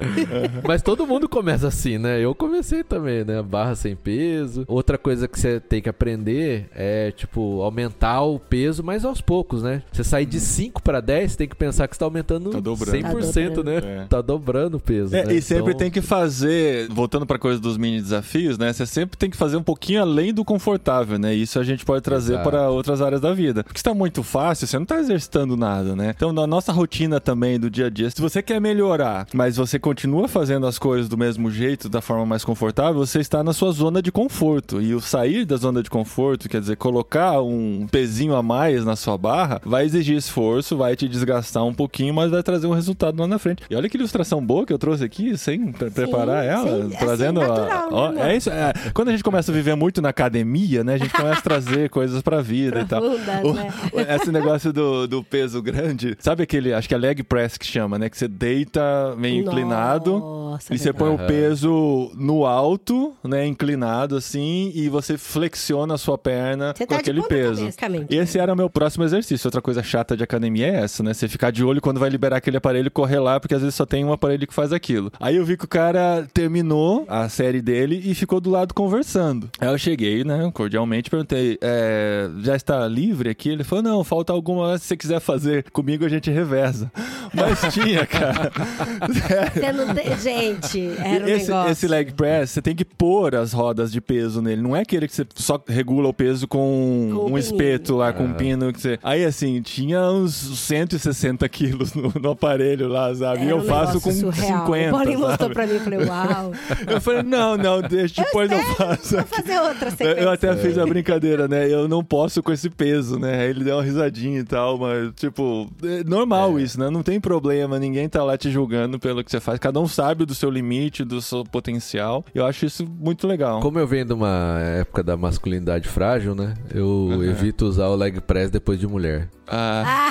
Mas todo mundo começa assim, né? Eu comecei também, né? Barra sem peso. Outra coisa que você tem que aprender é, tipo, aumentar o peso, mas aos poucos, né? Você de 5 para 10, você tem que pensar que você tá aumentando Tá dobrando. 100%, Tá né? É. Tá dobrando o peso, É, né? e sempre Então- tem que fazer, voltando pra coisa dos mini desafios, né? Você sempre tem que fazer um pouquinho além do confortável, né? Isso a gente pode trazer Exato. para outras áreas da vida. Porque está muito fácil, você não tá exercitando nada, né? Então, na nossa rotina também do dia a dia, se você quer melhorar, mas você continua fazendo as coisas do mesmo jeito, da forma mais confortável, você está na sua zona de conforto. E o sair da zona de conforto, quer dizer, colocar um pezinho a mais na sua barra, vai exigir esforço, vai te desgastar um pouquinho, mas vai trazer um resultado lá na frente. E olha que ilustração boa que eu trouxe aqui, sem pre- preparar ela, sim, assim, trazendo a- natural, né, ó, é isso. é, quando a gente começa a viver muito na academia, né, a gente começa a trazer *laughs* coisas pra vida e tal. O- né? o- Esse negócio do, do peso grande, sabe aquele, acho que é leg press que chama, né, que você deita meio inclinado. Nossa, E você põe verdade. o peso no alto, né, inclinado assim, e você flexiona a sua perna Você com tá aquele peso. cabeça. Esse era o meu próximo exercício. Outra coisa chata chata de academia é essa, né? Você ficar de olho quando vai liberar aquele aparelho e correr lá, porque às vezes só tem um aparelho que faz aquilo. Aí eu vi que o cara terminou a série dele e ficou do lado conversando. Aí eu cheguei, né, cordialmente, perguntei: é, já está livre aqui? Ele falou: não, falta alguma, se você quiser fazer comigo, a gente reveza. *laughs* Mas tinha, cara. *laughs* Você não tem... Gente, era um esse, negócio. esse leg press, você tem que pôr as rodas de peso nele. Não é aquele que você só regula o peso com, Com um espeto lá, com um pino. Que você... Aí, assim, tinha uns 160 quilos no, no aparelho lá, sabe? e eu um faço com surreal. 50. O Paulinho mostrou pra mim e falei, uau. *laughs* Eu falei, não, não, deixa, depois eu, faço. Vou fazer outra Eu- sequência. Eu até fiz a brincadeira, né? Eu não posso com esse peso, né? Aí ele deu uma risadinha e tal, mas, tipo, é normal isso, né? Não tem problema, ninguém tá lá te julgando pelo que você faz. Cada um sabe do seu limite, do seu potencial. Eu acho isso muito legal. Como eu venho de uma época da masculinidade frágil, né? Eu evito usar o leg press depois de mulher. Ah,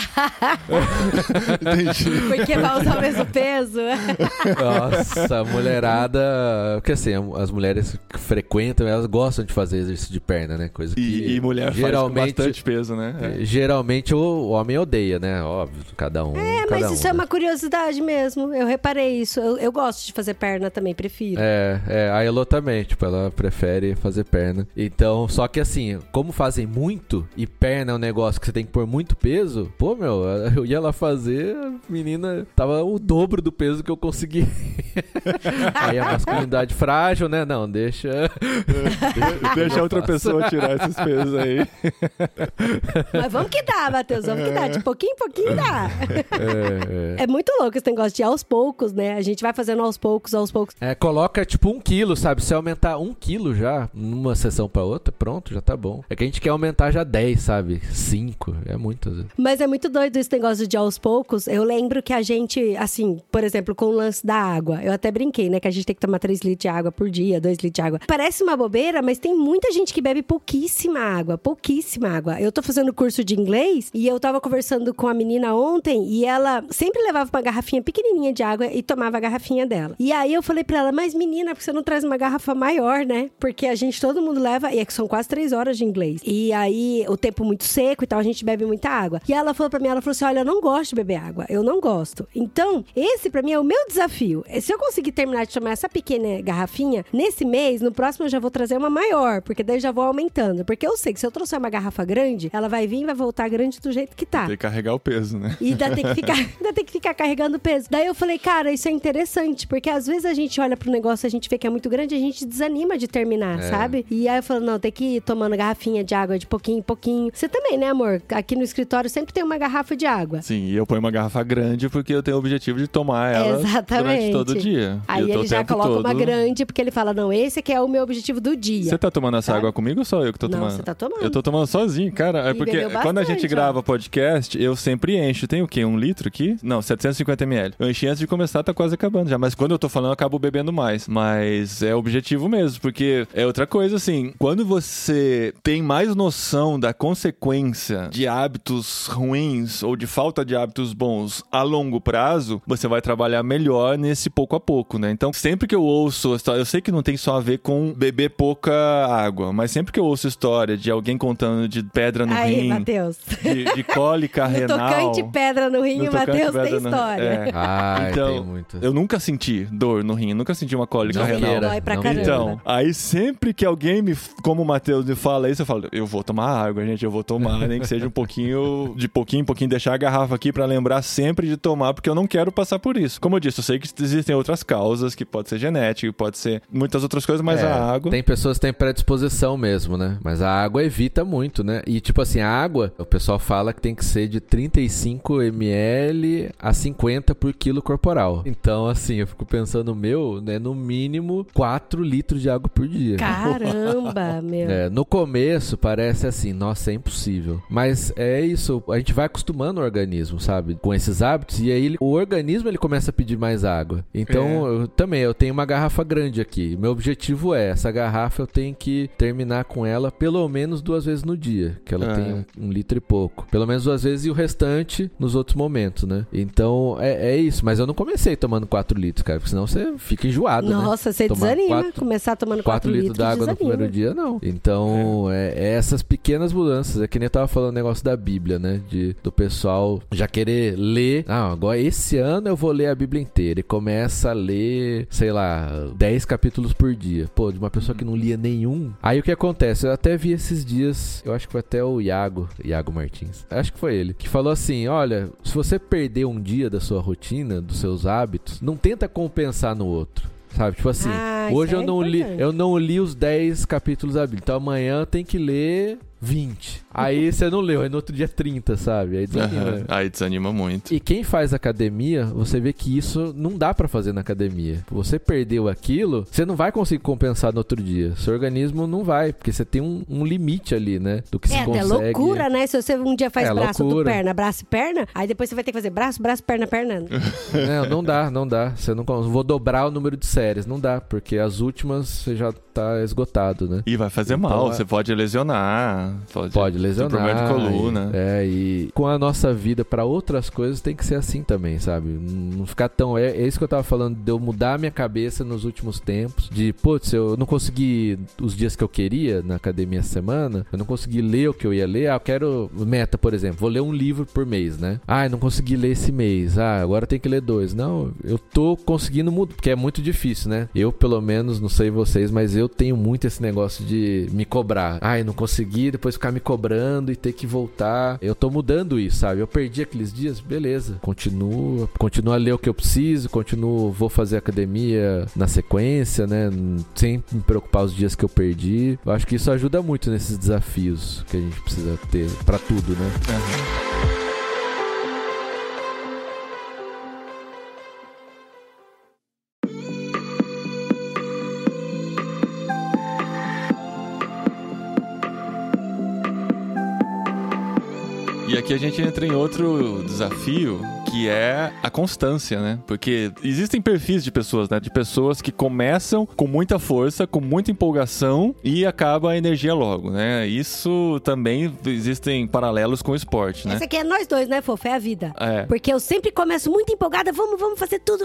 *laughs* entendi. Porque vai usar o mesmo peso. Nossa, a mulherada. Porque assim, as mulheres que frequentam, elas gostam de fazer exercício de perna, né? Coisa que. E, e mulher geralmente, faz com bastante peso, né? É. Geralmente o, o homem odeia, né? Óbvio, cada um. É, cada mas um, isso é né? uma curiosidade mesmo. Eu reparei isso. Eu, eu gosto de fazer perna também, prefiro. É, é, a Elo também, tipo, ela prefere fazer perna. Então, só que assim, como fazem muito, e perna é um negócio que você tem que pôr muito peso, pô, meu, *laughs* eu ia lá fazer, a menina tava o dobro do peso que eu consegui. *laughs* Aí a masculinidade frágil, né? Não, deixa. *laughs* Deixa eu outra faço. pessoa tirar esses pesos aí. Mas vamos que dá, Matheus, vamos que dá. De pouquinho em pouquinho dá. É, é. É muito louco esse negócio de aos poucos, né? A gente vai fazendo aos poucos, aos poucos. É, coloca tipo um quilo, sabe? Se aumentar um quilo já, numa sessão pra outra, pronto, já tá bom. É que a gente quer aumentar já 10, sabe? 5, é muito. Vezes. Mas é muito doido esse negócio de aos poucos. Eu lembro que a gente, assim, por exemplo, com o lance da água. Eu até brinquei, né? Que a gente tem que tomar 3 litros de água por dia, 2 litros de água. Parece uma bobeira, mas tem muita gente que bebe pouquíssima água. Pouquíssima água. Eu tô fazendo curso de inglês e eu tava conversando com a menina ontem e ela sempre levava uma garrafinha pequenininha de água e tomava a garrafinha dela. E aí eu falei pra ela, mas menina, por que você não traz uma garrafa maior, né? Porque a gente, todo mundo leva, e é que são quase três horas de inglês. E aí o tempo muito seco e tal, a gente bebe muita água. E ela falou pra mim, ela falou assim: olha, eu não gosto de beber água. Eu não gosto. Então, esse pra mim é o meu desafio. Se eu conseguir terminar de tomar essa pequena garrafinha, nesse mês, no próximo eu já vou trazer uma maior, porque daí eu já vou aumentando. Porque eu sei que se eu trouxer uma garrafa grande, ela vai vir e vai voltar grande do jeito que tá. Tem que carregar o peso, né? E ainda tem que ficar, *laughs* ainda tem que ficar carregando peso. Daí eu falei, cara, isso é interessante, porque às vezes a gente olha pro negócio, a gente vê que é muito grande, a gente desanima de terminar, É. sabe? E aí eu falo, não, tem que ir tomando garrafinha de água de pouquinho em pouquinho. Você também, né, amor? Aqui no escritório sempre tem uma garrafa de água. Sim, e eu ponho uma garrafa grande porque eu tenho o objetivo de tomar ela Exatamente. durante todo o dia. Aí ele já coloca uma todo- grande, porque ele fala, não, esse aqui é o meu objetivo do dia. Você tá tomando essa Sabe? água comigo ou só eu que tô Não, tomando? você tá tomando. Eu tô tomando sozinho, cara. É E porque bebeu quando a bastante, gente grava podcast, eu sempre encho. Tem o quê? Um litro aqui? Não, 750 ml. Eu enchi antes de começar, tá quase acabando já. Mas quando eu tô falando, eu acabo bebendo mais. Mas é objetivo mesmo, porque é outra coisa assim. Quando você tem mais noção da consequência de hábitos ruins ou de falta de hábitos bons a longo prazo, você vai trabalhar melhor nesse pouco a pouco, né? Então, sempre que eu ouço, história- eu sei que não tem só a ver com beber pouca água, mas sempre que eu ouço história de alguém contando de pedra no Aí, rim, Matheus. de, de cólica *laughs* No renal. tocante pedra no rim, no Matheus tem pedra no- história. é. *laughs* Ai, Então, tem. Eu nunca senti dor no rim, nunca senti uma cólica Não renal. Dói pra não caramba. Então, aí sempre que alguém me, como o Matheus me fala isso, eu falo, eu vou tomar água, gente, eu vou tomar, nem que seja um pouquinho, de pouquinho em pouquinho, deixar a garrafa aqui pra lembrar sempre de tomar, porque eu não quero passar por isso. Como eu disse, eu sei que existem outras causas, que pode ser genético, pode ser muitas outras coisas, mas É, a água... Tem pessoas que têm predisposição mesmo, né? Mas a água evita muito, né? E tipo assim, a água, o pessoal fala que tem que ser de 35 ml a 50 por quilo corporal. Então, assim, eu fico pensando, meu, né? No mínimo 4 litros de água por dia. Caramba, *laughs* meu. É, no começo parece assim, nossa, é impossível. Mas é isso, a gente vai acostumando o organismo, sabe? Com esses hábitos, e aí ele- o organismo ele começa a pedir mais água. Então, é. eu, também, eu tenho uma garrafa grande aqui. Meu objetivo é, essa garrafa eu tenho que terminar com ela pelo menos duas vezes no dia, que ela é. tem um, um, litro e pouco. Pelo menos duas vezes e o restante nos outros momentos, né? Então, é, é isso. Mas eu não comecei tomando 4 litros, cara, porque senão você fica enjoado, né? Nossa, né? você Tomar desanima quatro, começar tomando 4 litros d'água no primeiro dia, não. Então, é. é. essas pequenas mudanças. É que nem eu tava falando o negócio da Bíblia, né? De, do pessoal já querer ler. Ah, agora esse ano eu vou ler a Bíblia inteira. E começa a ler, sei lá, 10 capítulos por dia. Pô, de uma pessoa que não lia nenhum. Aí o que acontece? Eu até vi esses dias, eu acho que foi até o Iago, Iago Martins. Acho que foi ele, que falou assim: olha, se você perder um dia da sua rotina, dos seus hábitos, não tenta compensar no outro. Sabe? Tipo assim, ah, hoje eu é não li, eu não li os 10 capítulos da Bíblia. Então amanhã tem que ler 20. Aí você não leu, aí no outro dia 30, sabe? Aí desanima. Uhum. Aí desanima muito. E quem faz academia, você vê que isso não dá para fazer na academia. Você perdeu aquilo, você não vai conseguir compensar no outro dia. Seu organismo não vai, porque você tem um, um limite ali, né? Do que é, se consegue. É loucura, né? Se você um dia faz é, braço do perna, braço e perna, aí depois você vai ter que fazer braço, braço, perna, perna. *laughs* não, não dá, não dá. Você não vou dobrar o número de séries, não dá, porque as últimas você já tá esgotado, né? E vai fazer então, mal, é... você pode lesionar, pode, pode lesionar. Problema de coluna. E, é, e com a nossa vida para outras coisas tem que ser assim também, sabe? Não ficar tão. É, é, isso que eu tava falando, de eu mudar minha cabeça nos últimos tempos. De, putz, eu não consegui os dias que eu queria na academia semana, eu não consegui ler o que eu ia ler. Ah, eu quero. Meta, por exemplo, vou ler um livro por mês, né? Ah, não consegui ler esse mês. Ah, agora tem que ler dois. Não, eu tô conseguindo mudar, porque é muito difícil, né? Eu, pelo menos, não sei vocês, mas eu tenho muito esse negócio de me cobrar. Ah, eu não consegui, depois ficar me cobrando e ter que voltar. Eu tô mudando isso, sabe? Eu perdi aqueles dias, beleza. Continuo, continuo a ler o que eu preciso, continuo, vou fazer academia na sequência, né? Sem me preocupar os dias que eu perdi. Eu acho que isso ajuda muito nesses desafios que a gente precisa ter para tudo, né? Uhum. E aqui a gente entra em outro desafio que é a constância, né? Porque existem perfis de pessoas, né? De pessoas que começam com muita força, com muita empolgação e acaba a energia logo, né? Isso também existem paralelos com o esporte, né? Essa aqui é nós dois, né, Fofo? É a vida. É. Porque eu sempre começo muito empolgada, vamos, vamos fazer tudo,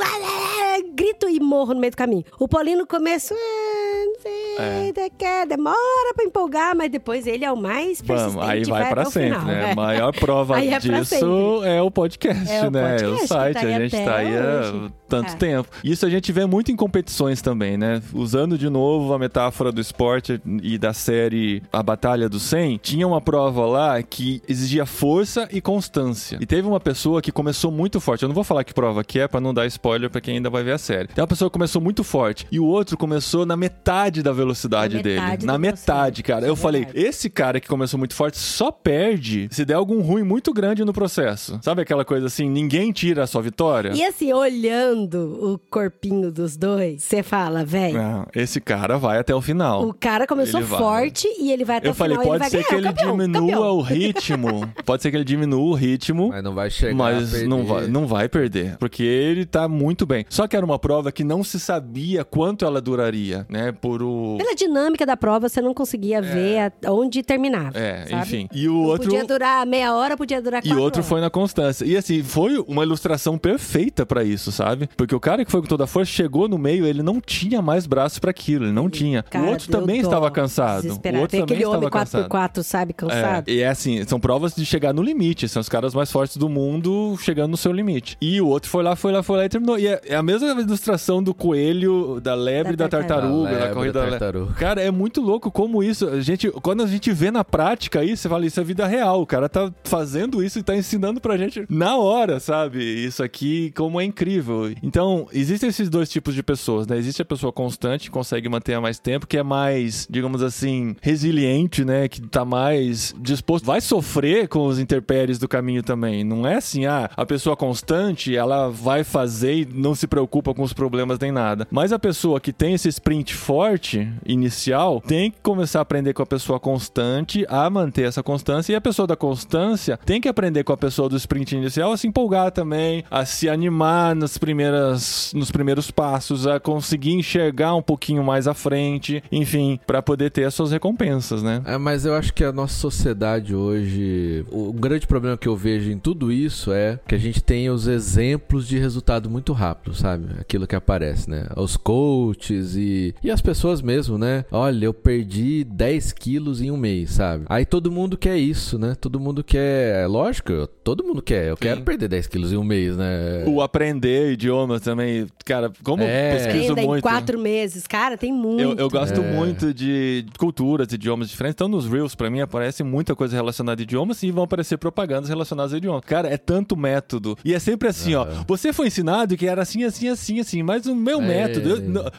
grito e morro no meio do caminho. O Paulino começa, ah, não sei, é. demora pra empolgar, mas depois ele é o mais persistente. Vamos, aí vai, vai pra sempre, final, né? A maior prova *laughs* é disso é o podcast, é né? né? O site, tá a gente tá aí há tanto é. tempo. Isso a gente vê muito em competições também, né? Usando de novo a metáfora do esporte e da série A Batalha do 100, tinha uma prova lá que exigia força e constância. E teve uma pessoa que começou muito forte. Eu não vou falar que prova que é para não dar spoiler para quem ainda vai ver a série. Tem uma pessoa que começou muito forte e o outro começou na metade da velocidade na dele. Metade na metade, cara. Eu é falei, esse cara que começou muito forte só perde se der algum ruim muito grande no processo. Sabe aquela coisa assim, ninguém tira a sua vitória. E assim, olhando o corpinho dos dois, você fala, velho. Esse cara vai até o final. O cara começou forte e ele vai até Eu o falei, final. pode ser que ele campeão, diminua campeão. o ritmo. *laughs* pode ser que ele diminua o ritmo. Mas não vai chegar. Mas não vai, não vai perder. Porque ele tá muito bem. Só que era uma prova que não se sabia quanto ela duraria, né? Por o. Pela dinâmica da prova, você não conseguia é. ver onde terminava. É, sabe? enfim. E o não outro. Podia durar meia hora, podia durar quatro E outro horas. foi na constância. E assim, foi uma ilustração perfeita para isso, sabe? Porque o cara que foi com toda a força chegou no meio, ele não tinha mais braços para aquilo, ele não tinha. Cara, o outro também estava cansado. O outro Tem também aquele estava cansado. 4x4, sabe, cansado. É, e é assim, são provas de chegar no limite, são os caras mais fortes do mundo chegando no seu limite. E o outro foi lá, foi lá, foi lá e terminou. E é, é a mesma ilustração do coelho, da lebre da, da tartaruga, da, da corrida da tartaruga. Cara, é muito louco como isso, a gente, quando a gente vê na prática isso, você fala, isso é vida real, o cara tá fazendo isso e tá ensinando pra gente na hora, sabe? Isso aqui, como é incrível. Então, existem esses dois tipos de pessoas, né? Existe a pessoa constante, que consegue manter há mais tempo, que é mais, digamos assim, resiliente, né? Que tá mais disposto. Vai sofrer com os interpéries do caminho também. Não é assim, ah, a pessoa constante, ela vai fazer e não se preocupa com os problemas nem nada. Mas a pessoa que tem esse sprint forte, inicial tem que começar a aprender com a pessoa constante a manter essa constância e a pessoa da constância tem que aprender com a pessoa do sprint inicial a se empolgar também, a se animar nas primeiras nos primeiros passos, a conseguir enxergar um pouquinho mais à frente, enfim, para poder ter as suas recompensas, né? É, mas eu acho que a nossa sociedade hoje, o grande problema que eu vejo em tudo isso é que a gente tem os exemplos de resultado muito rápido, sabe? Aquilo que aparece, né? Os coaches e, e as pessoas mesmo, né? Olha, eu perdi 10 quilos em um mês, sabe? Aí todo mundo quer isso, né? Todo mundo quer. É lógico, todo mundo quer. Eu Sim. quero perder 10 quilos em um mês, né? O aprender idiomas também. Cara, como é. pesquiso Aprenda muito. em quatro meses. Cara, tem muito. Eu, eu gosto é. muito de culturas, idiomas diferentes. Então, nos Reels, pra mim, aparece muita coisa relacionada a idiomas e vão aparecer propagandas relacionadas a idiomas. Cara, é tanto método. E é sempre assim, ó. Você foi ensinado que era assim, assim, assim, assim. Mas o meu é. método,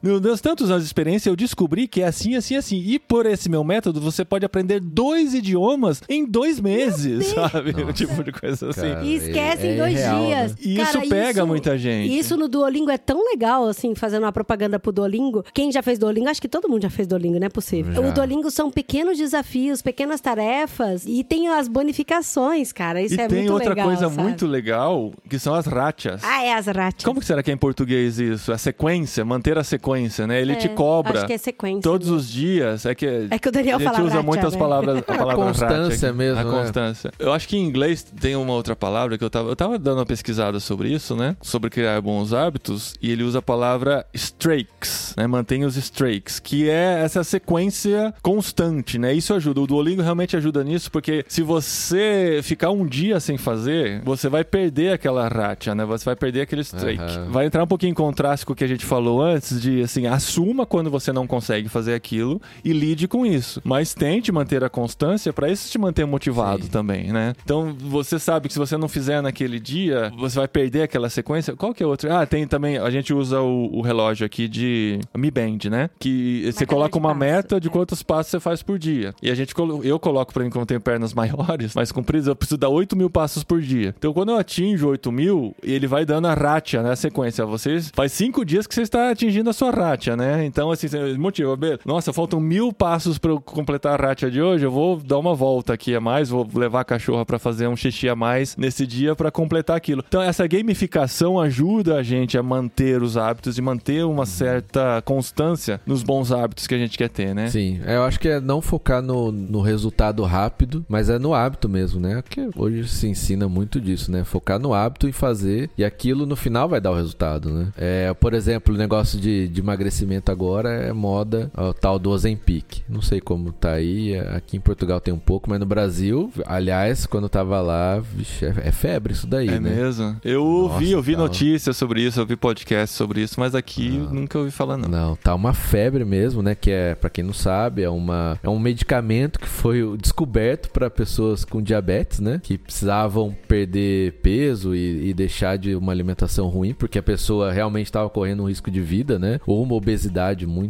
eu, nos tantos anos de experiência, eu descobri que é assim, assim, assim. E por esse meu método, você pode aprender dois idiomas em dois meses, sabe? *laughs* Um tipo de coisa assim. Cara, e esquece é, em dois real, dias. Né? E Cara, isso pega isso, muita gente. Isso no Duolingo é tão legal, assim, fazendo uma propaganda pro Duolingo. Quem já fez Duolingo, acho que todo mundo já fez Duolingo, não é possível. Já. O Duolingo são pequenos desafios, pequenas tarefas e tem as bonificações, cara. Isso e é muito legal. tem outra coisa sabe? muito legal, que são as rachas. Ah, é as rachas. Como que será que é em português isso? A sequência, manter a sequência, né? Ele é, te cobra. Acho que é sequência. Todos mesmo. os dias. É que, é que o Daniel a gente usa racha, muitas né? palavras, a *laughs* palavra a constância mesmo. A né? constância. Eu acho que em inglês tem uma outra palavra que eu tava, eu tava dando uma pesquisada sobre isso, né? Sobre criar bons hábitos, e ele usa a palavra streaks, né? Mantém os streaks, que é essa sequência constante, né? Isso ajuda. O Duolingo realmente ajuda nisso, porque se você ficar um dia sem fazer, você vai perder aquela racha, né? Você vai perder aquele streak. Uhum. Vai entrar um pouquinho em contraste com o que a gente falou antes, de assim, assuma quando você não consegue fazer aquilo e lide com isso. Mas tente manter a constância para isso te manter motivado Sim. também, né? Então você sabe que se você não fizer naquele dia, você vai perder aquela sequência. Qual que é outro? Ah, tem também, a gente usa o, o relógio aqui de Mi Band, né? Que você coloca uma passo, meta de é. quantos passos você faz por dia. E a gente, eu coloco para mim, como eu tenho pernas *laughs* maiores, mais compridas, eu preciso dar 8 mil passos por dia. Então quando eu atinjo 8 mil, ele vai dando a racha, né? A sequência. Vocês, faz 5 dias que você está atingindo a sua racha, né? Então, assim, motivo, nossa, faltam mil passos para eu completar a racha de hoje, eu vou dar uma volta aqui a mais, vou levar a cachorra para fazer um xixi a mais nesse dia para completar aquilo. Então, essa gamificação ajuda a gente a manter os hábitos e manter uma certa constância nos bons hábitos que a gente quer ter, né? Sim, eu acho que é não focar no, no resultado rápido, mas é no hábito mesmo, né? Porque hoje se ensina muito disso, né? Focar no hábito e fazer, e aquilo no final vai dar o resultado, né? É, por exemplo, o negócio de, de emagrecimento agora é moda, o tal do Ozempic. Não sei como tá aí, aqui em Portugal tem um pouco, mas no Brasil, aliás, quando eu tava lá, vixe, é, é febre isso daí, é né? mesmo. Eu Nossa, ouvi, eu vi tá... notícias sobre isso, eu vi podcast sobre isso, mas aqui não. nunca ouvi falar não. Não, tá uma febre mesmo, né, que é, para quem não sabe, é uma é um medicamento que foi descoberto para pessoas com diabetes, né, que precisavam perder peso e, e, deixar de uma alimentação ruim, porque a pessoa realmente estava correndo um risco de vida, né, ou uma obesidade muito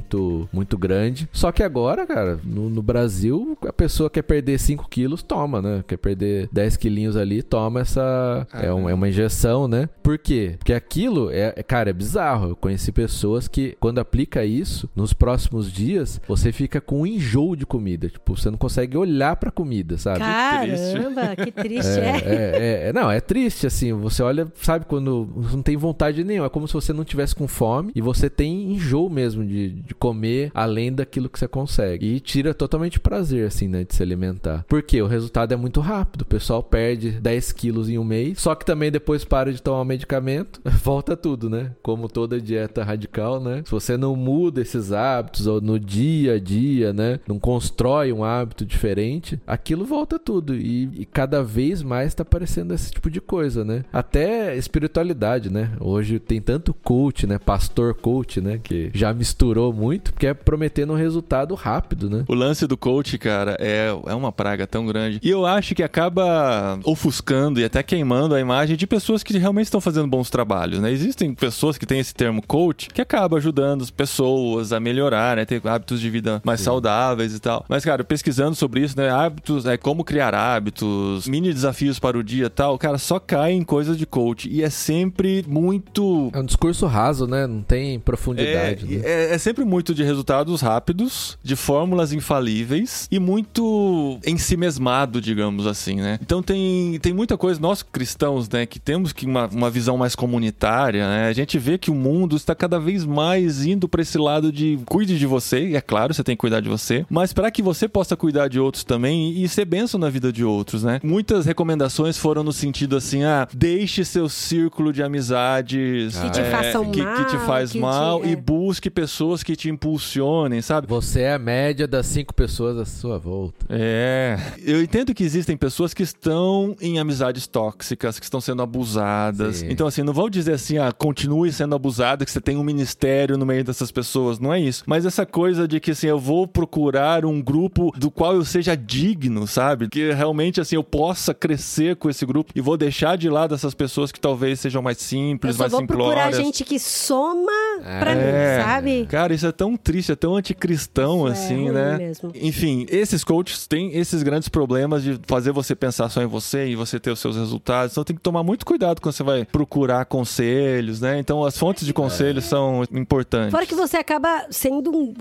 muito grande. Só que agora, cara, no, no Brasil, a pessoa quer perder 5 quilos, toma, né, quer perder 10 quilinhos ali, toma essa ah, é, um, é uma injeção, né? Por quê? Porque aquilo é, é, cara, é bizarro. Eu conheci pessoas que, quando aplica isso, nos próximos dias, você fica com um enjoo de comida. Tipo, você não consegue olhar pra comida, sabe? Caramba, que *laughs* triste é. É, é, é. Não, é triste, assim. Você olha, sabe, quando não tem vontade nenhuma. É como se você não tivesse com fome e você tem enjoo mesmo de, de comer além daquilo que você consegue. E tira totalmente prazer, assim, né, de se alimentar. Porque o resultado é muito rápido. O pessoal perde 10 quilos em um mês, só que também depois para de tomar o medicamento, *laughs* volta tudo, né? Como toda dieta radical, né? Se você não muda esses hábitos ou no dia a dia, né? Não constrói um hábito diferente, aquilo volta tudo. E, e cada vez mais está aparecendo esse tipo de coisa, né? Até espiritualidade, né? Hoje tem tanto coach, né? Pastor coach, né? Que já misturou muito, porque é prometendo um resultado rápido, né? O lance do coach, cara, é, é uma praga tão grande. E eu acho que acaba ofuscando e até queimando a imagem de pessoas que realmente estão fazendo bons trabalhos, né? Existem pessoas que têm esse termo coach que acaba ajudando as pessoas a melhorar, né? Ter hábitos de vida mais Sim. saudáveis e tal. Mas, cara, pesquisando sobre isso, né? Hábitos, é como criar hábitos, mini desafios para o dia e tal, cara, só cai em coisas de coach. E é sempre muito. É um discurso raso, né? Não tem profundidade. É, né? é, é sempre sempre muito de resultados rápidos, de fórmulas infalíveis e muito em si mesmado, digamos assim, né? Então tem, tem muita coisa, nós cristãos, né, que temos que uma, uma visão mais comunitária, né? A gente vê que o mundo está cada vez mais indo para esse lado de cuide de você, e é claro, você tem que cuidar de você, mas para que você possa cuidar de outros também e ser benção na vida de outros, né? Muitas recomendações foram no sentido assim, ah, deixe seu círculo de amizades que te é, façam que, mal, que te faz que te- mal é. e busque pessoas que te impulsionem, sabe? Você é a média das cinco pessoas à sua volta. É, eu entendo que existem pessoas que estão em amizades tóxicas, que estão sendo abusadas. Sim. Então, assim, não vou dizer assim, ah, continue sendo abusada, que você tem um ministério no meio dessas pessoas. Não é isso. Mas essa coisa de que, assim, eu vou procurar um grupo do qual eu seja digno, sabe? Que realmente, assim, eu possa crescer com esse grupo e vou deixar de lado essas pessoas que talvez sejam mais Eu simples, só mais vou procurar simplórias. gente que soma pra É. mim, sabe? Cara, isso é tão triste, é tão anticristão, Isso é assim, ruim né? mesmo. Enfim, esses coaches têm esses grandes problemas de fazer você pensar só em você e você ter os seus resultados. Então tem que tomar muito cuidado quando você vai procurar conselhos, né? Então as fontes de conselhos são importantes. Fora que você acaba sendo um,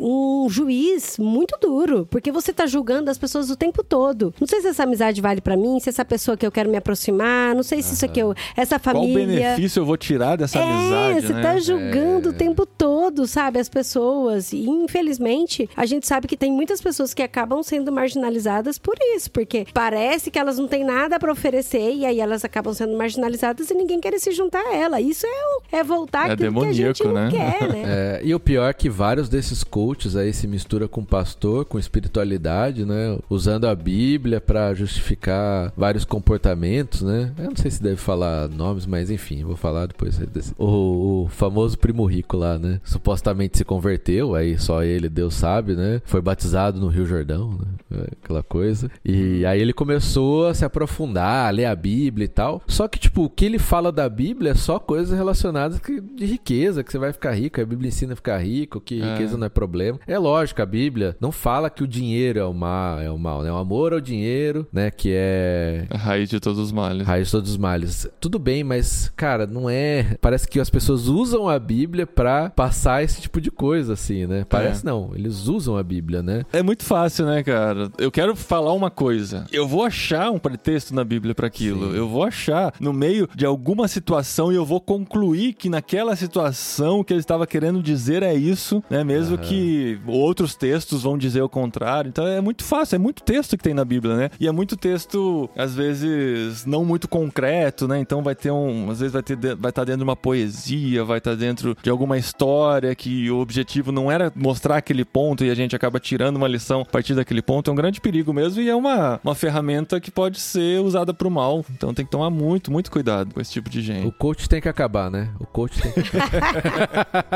um juiz muito duro, porque você tá julgando as pessoas o tempo todo. Não sei se essa amizade vale pra mim, se essa pessoa que eu quero me aproximar, não sei se isso aqui eu, essa Qual família. benefício eu vou tirar dessa é, amizade, você né? tá julgando o tempo todo, sabe, as pessoas. E infelizmente, a gente sabe que tem muitas pessoas que acabam sendo marginalizadas por isso, porque parece que elas não têm nada pra oferecer e aí elas acabam sendo marginalizadas e ninguém quer se juntar a ela. Isso é, é voltar É aquilo que a gente demoníaco, né? quer, né? *laughs* É, e o pior é que vários desses coaches aí se mistura com pastor, com espiritualidade, né? Usando a Bíblia pra justificar vários comportamentos, né? Eu não sei se deve falar nomes, mas enfim, vou falar depois desse. O, o famoso primo rico lá, né? Supostamente se converteu, aí só ele, Deus sabe, né? Foi batizado no Rio Jordão, né? É, Aquela coisa. E aí ele começou a se aprofundar, a ler a Bíblia e tal. Só que, tipo, o que ele fala da Bíblia é só coisas relacionadas de riqueza, que você vai ficar rico. A Bíblia ensina a ficar rico, que É. riqueza não é problema. É lógico, a Bíblia não fala que o dinheiro é o mal, é o mal, né? O amor ao dinheiro, né? Que é A raiz de todos os males. Raiz de todos os males. Tudo bem, mas, cara, não é. Parece que as pessoas usam a Bíblia pra passar esse tipo de coisa, assim, né? Parece não. Eles usam a Bíblia, né? É muito fácil, né, cara? Eu quero falar uma coisa. Eu vou achar um pretexto na Bíblia para aquilo. Sim. Eu vou achar no meio de alguma situação e eu vou concluir que naquela situação o que ele estava querendo dizer é isso, né? Mesmo Aham. que outros textos vão dizer o contrário. Então é muito fácil, é muito texto que tem na Bíblia, né? E é muito texto às vezes não muito concreto, né? Então vai ter um, às vezes vai ter vai estar dentro de uma poesia, vai estar dentro de alguma história que o objetivo não era mostrar aquele ponto e a gente acaba tirando uma lição a partir daquele ponto. É um grande perigo mesmo e é uma, uma ferramenta que pode ser usada pro mal. Então tem que tomar muito, muito cuidado com esse tipo de O gente. coach tem que acabar, né? O coach tem que *laughs*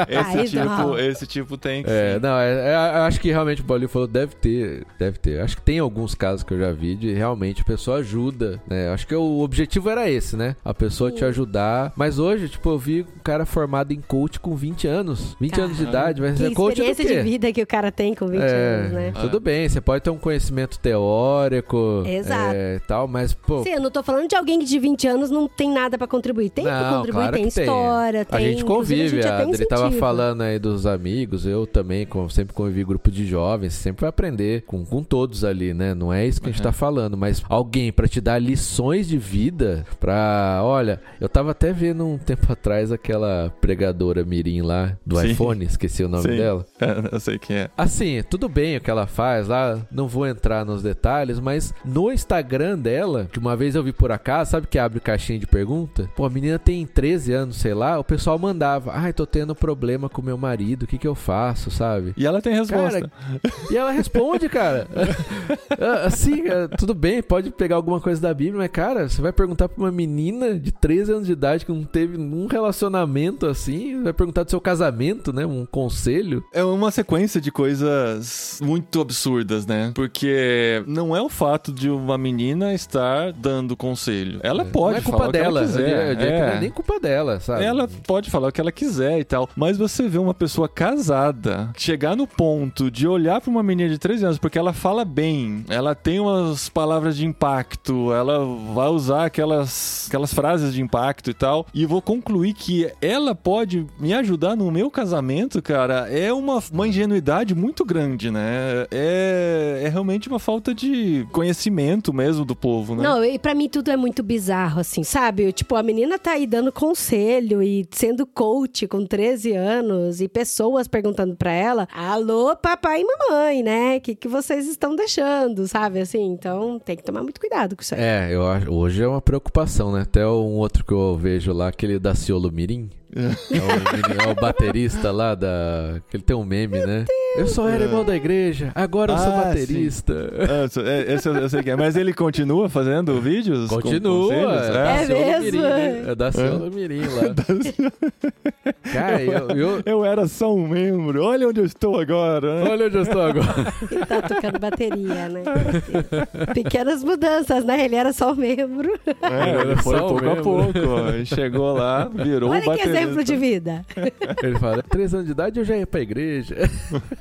Esse Aí tipo, não. esse tipo tem que É, sim. não, é, é, eu acho que realmente o Paulinho falou, deve ter, deve ter. Acho que tem alguns casos que eu já vi de realmente a pessoa ajuda, né? Acho que o objetivo era esse, né? A pessoa te ajudar. Mas hoje, tipo, eu vi um cara formado em coach com 20 anos. 20 anos de idade, mas Que é coach experiência de vida que o cara tem com 20 é, anos, né? Tudo bem, você pode ter um conhecimento teórico Exato. é, tal, mas, pô, Sim, eu não tô falando de alguém que de 20 anos não tem nada pra contribuir. Tem pra Não, contribuir, claro tem história, tem. a gente convive, gente a até Adri tava falando aí dos amigos, eu também sempre convivi grupo de jovens, sempre vai aprender com, com todos ali, né? Não é isso que a gente Uhum. tá falando, mas alguém pra te dar lições de vida, pra, olha, eu tava até vendo um tempo atrás aquela pregadora mirim lá do Sim. iPhone, esqueci o nome Sim. dela. *laughs* É, eu sei quem é. Assim, tudo bem o que ela faz lá, não vou entrar nos detalhes, mas no Instagram dela, que uma vez eu vi por acaso, sabe que abre caixinha de pergunta? Pô, a menina tem 13 anos, sei lá, o pessoal mandava, ai, tô tendo problema com meu marido, o que que eu faço, sabe? E ela tem resposta. E ela responde, cara. *laughs* Ah, assim, é, tudo bem, pode pegar alguma coisa da Bíblia, mas, cara, você vai perguntar pra uma menina de 13 anos de idade que não teve um relacionamento assim, vai perguntar do seu casamento, né? Um conselho. É uma sequência de coisas muito absurdas, né? Porque não é o fato de uma menina estar dando conselho. Ela pode não é culpa falar o que dela. ela quiser. Diria que não É. é nem culpa dela, sabe? Ela pode falar o que ela quiser e tal. Mas você vê uma pessoa casada chegar no ponto de olhar pra uma menina de 13 anos, porque ela fala bem, ela tem umas palavras de impacto, ela vai usar aquelas, aquelas frases de impacto e tal. E vou concluir que ela pode me ajudar no meu casamento, cara. Cara, é uma, uma ingenuidade muito grande, né? É, é realmente uma falta de conhecimento mesmo do povo, né? Não, e pra mim tudo é muito bizarro, assim, sabe? Tipo, a menina tá aí dando conselho e sendo coach com 13 anos e pessoas perguntando pra ela: alô, papai e mamãe, né? O que, que vocês estão deixando, sabe? Assim, então tem que tomar muito cuidado com isso aí. É, eu acho, hoje é uma preocupação, né? Até um outro que eu vejo lá, aquele da Ciolo Mirim. É o, é o baterista lá da. Que ele tem um meme, né? Eu só era irmão da igreja, agora eu sou Ah, baterista. Ah, isso- é, esse eu, eu sei que é. Mas ele continua fazendo vídeos? com Continua. é, da É Ciolo mesmo? Mirim, né? É da Ciolo Mirim lá. *laughs* Cara, eu, eu- Eu era só um membro. Olha onde eu estou agora. né? Olha onde eu estou agora. Ele *laughs* tá tocando bateria, né? Pequenas mudanças, né? Ele era só um membro. É, ele foi só pouco a membro. pouco. ó. Ele chegou lá, virou Olha um baterista. Exemplo de vida. *laughs* Ele fala: três anos de idade eu já ia pra igreja.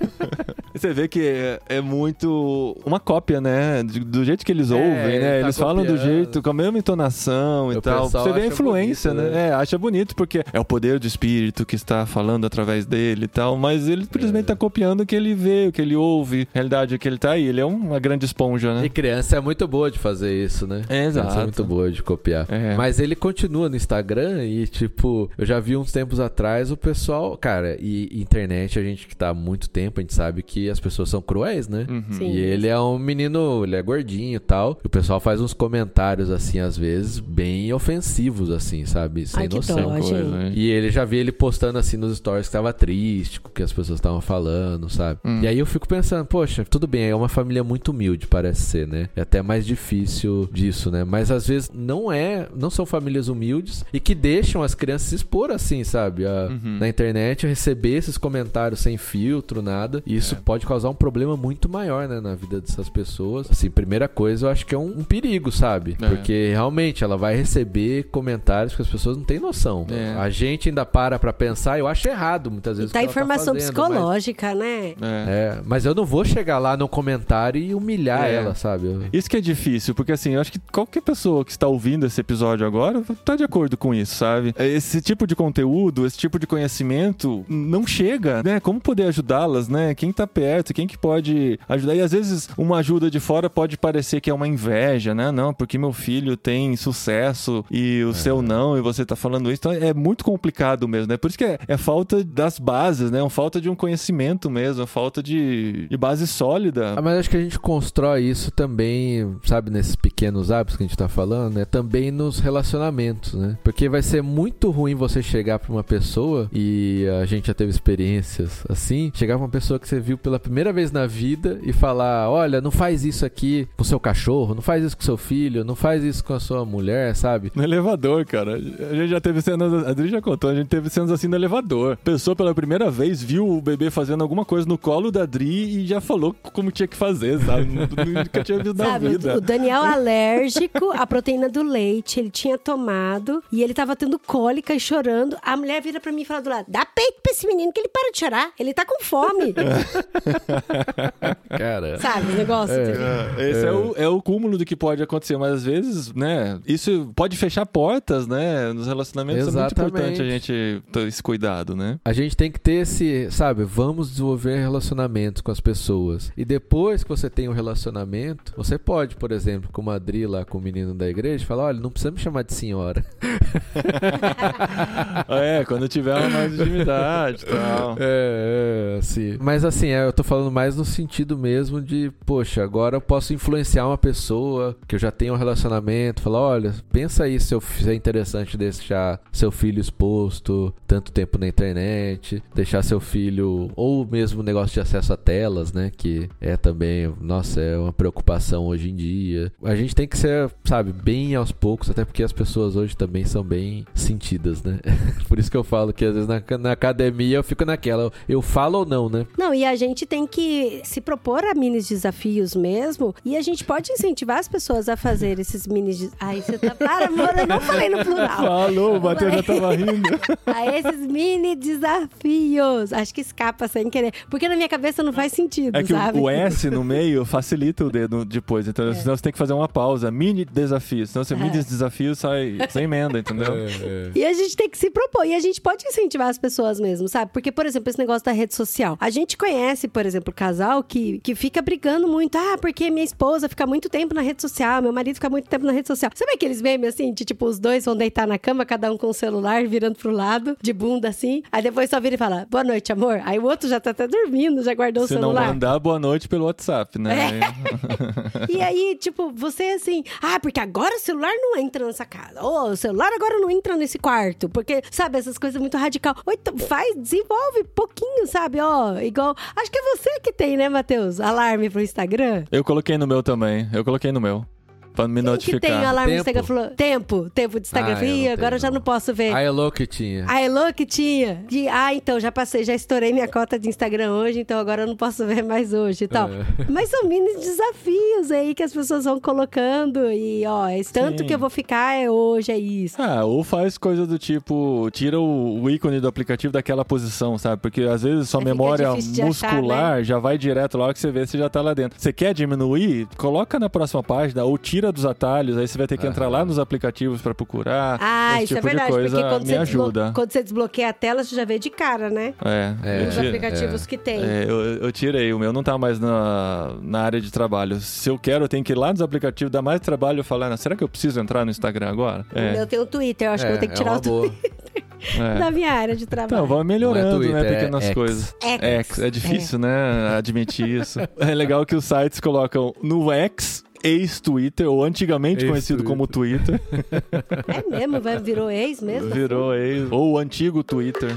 *laughs* Você vê que é, é muito uma cópia, né? Do jeito que eles É, ouvem, né? tá Eles falam do copiando. jeito, com a mesma entonação e O tal. pessoal Você vê a influência, bonito, né? É, acha bonito porque é o poder do espírito que está falando através dele e tal. Mas ele simplesmente É. tá copiando o que ele vê, o que ele ouve. A realidade é que ele tá aí. Ele é uma grande esponja, né? E criança é muito boa de fazer isso, né? É, exato. Criança é muito boa de copiar. É. Mas ele continua no Instagram e, tipo, eu já vi uns tempos atrás o pessoal. Cara, e internet, a gente que tá há muito tempo, a gente sabe que as pessoas são cruéis, né? Uhum. E ele é um menino, ele é gordinho e tal. E o pessoal faz uns comentários, assim, às vezes, bem ofensivos, assim, sabe? Sem Ai, noção. dó, Coisa, né? E ele já vi ele postando assim nos stories que tava triste com o que as pessoas estavam falando, sabe? Hum. E aí eu fico pensando, poxa, tudo bem, é uma família muito humilde, parece ser, né? É até mais difícil disso, né? Mas às vezes não é, não são famílias humildes e que deixam as crianças se expor assim, sabe? A- Uhum. Na internet, receber esses comentários sem filtro, nada. E isso É. pode causar um problema muito maior, né, na vida dessas pessoas. Assim, primeira coisa, eu acho que é um, um perigo, sabe? É. Porque realmente ela vai receber comentários que as pessoas não têm noção. É. A gente ainda para pra pensar, eu acho errado muitas E vezes. o tá que ela informação fazendo, mas- psicológica, né? É. É, mas eu não vou chegar lá no comentário e humilhar É. ela, sabe? Eu- Isso que é difícil, porque assim, eu acho que qualquer pessoa que está ouvindo esse episódio agora tá de acordo com isso, sabe? Esse tipo de conteúdo, esse tipo de conhecimento não chega, né? Como poder ajudá-las, né? Quem tá perto, quem que pode ajudar? E às vezes uma ajuda de fora pode parecer que é uma inveja, né? Não, porque meu filho tem sucesso e o seu não, e você tá falando isso. Então é muito complicado mesmo, né? Por isso que é, é falta das bases, né? É uma falta de um conhecimento mesmo, é falta de, de base sólida. Ah, mas acho que a gente constrói isso também, sabe, nesses pequenos hábitos que a gente tá falando, né? Também nos relacionamentos, né? Porque vai ser muito ruim você chegar pra uma pessoa e a gente já teve experiências assim, chegar pra uma pessoa que você viu pela primeira vez na vida e falar: "Olha, não faz isso aqui com seu cachorro, não faz isso com seu filho, não faz isso com a sua mulher", sabe? No elevador, cara. A gente já teve cenas. A Adri já contou, a gente teve cenas assim no elevador. Pessoa pela primeira vez viu o bebê fazendo alguma coisa no colo da Adri e já falou como tinha que fazer, sabe? Nunca tinha visto na Sabe, vida. o Daniel alérgico à proteína do leite, ele tinha tomado e ele tava tendo cólica e chorando. A mulher vira pra mim e fala do lado: dá peito pra esse menino que ele para de chorar, ele tá com fome. *laughs* *laughs* Cara. Sabe, o negócio. É. entendeu? É, Esse é. o, é o cúmulo do que pode acontecer, mas às vezes, né, isso pode fechar portas, né, nos relacionamentos. É muito Exatamente. importante a gente ter esse cuidado, né? A gente tem que ter esse, sabe, vamos desenvolver relacionamentos com as pessoas. E depois que você tem um relacionamento, você pode, por exemplo, com uma Adri lá com o menino da igreja, falar: olha, não precisa me chamar de senhora. *laughs* é, quando tiver uma mais intimidade e tal. É, é, assim. Mas assim, é, eu tô falando mais no sentido mesmo de, poxa, agora eu posso influenciar uma pessoa que eu já tenho um relacionamento, falar, olha, pensa aí se eu- se é interessante deixar seu filho exposto tanto tempo na internet, deixar seu filho, ou mesmo negócio de acesso a telas, né, que é também, nossa, é uma preocupação hoje em dia. A gente tem que ser, sabe, bem aos poucos, até porque as pessoas hoje também são bem sentidas, né? *laughs* Por isso que eu falo que às vezes na, na academia eu fico naquela, eu falo ou não, né? Não, e a gente gente tem que se propor a mini desafios mesmo e a gente pode incentivar as pessoas a fazer esses mini. des- Ai, você tá. Para, amor, eu não falei no plural. Falou, o Matheus já tava rindo. *laughs* a esses mini desafios. Acho que escapa sem querer. Porque na minha cabeça não faz sentido, É que sabe? o, o S no meio facilita o dedo depois, então senão você tem que fazer uma pausa. Mini desafio, senão você É. mini desafio sai sem emenda, entendeu? É, E a gente tem que se propor. E a gente pode incentivar as pessoas mesmo, sabe? Porque, por exemplo, esse negócio da rede social. A gente conhece, por exemplo, casal que, que fica brigando muito. Ah, porque minha esposa fica muito tempo na rede social, meu marido fica muito tempo na rede social. Sabe aqueles memes assim, de tipo, os dois vão deitar na cama, cada um com o celular, virando pro lado, de bunda assim. Aí depois só vira e fala, boa noite, amor. Aí o outro já tá até dormindo, já guardou Se o não celular. mandar boa noite pelo WhatsApp, né? *laughs* E aí, tipo, você assim, ah, porque agora o celular não entra nessa casa. Ou o celular agora não entra nesse quarto. Porque, sabe, essas coisas muito radical. Ou então, faz, desenvolve pouquinho, sabe? Ó, igual. Acho que é você que tem, né, Matheus? Alarme pro Instagram. Eu coloquei no meu também, eu coloquei no meu. Pra me Quem que notificar. tem alarme no Tempo. Instagram? Falou, tempo, tempo de Instagram. Ah, Ih, agora tenho, eu já não. posso ver. A Elo que tinha. A Elo que tinha. De, ah, então, já passei, já estourei minha cota de Instagram hoje, então agora eu não posso ver mais hoje e tal. É. *laughs* Mas são mini desafios aí que as pessoas vão colocando e, ó, esse tanto Sim. que eu vou ficar é hoje, é isso. Ah, ou faz coisa do tipo, tira o, o ícone do aplicativo daquela posição, sabe? Porque às vezes sua Aí fica memória de achar, né? muscular já vai direto lá que você vê se já tá lá dentro. Você quer diminuir? Coloca na próxima página ou tira dos atalhos, aí você vai ter que entrar lá nos aplicativos pra procurar. Ah, Esse isso tipo é verdade, de coisa porque quando me você, ajuda. quando você desbloqueia a tela, você já vê de cara, né? É, É. eu Os aplicativos que tem. É, eu, eu tirei, o meu não tá mais na, na área de trabalho. Se eu quero, eu tenho que ir lá nos aplicativos, dar mais trabalho e falar, "Ah, será que eu preciso entrar no Instagram agora? O É, meu tem o Twitter, eu acho que eu vou ter que é tirar o. Twitter é. *laughs* da minha área de trabalho. Então, vamos melhorando, é Twitter, né? é Pequenas X. coisas. X. X. É difícil, né? Admitir isso. *laughs* É legal que os sites colocam no X, ex-Twitter, ou antigamente conhecido como Twitter. É mesmo, vai, virou ex mesmo? Virou ex. Ou o antigo Twitter.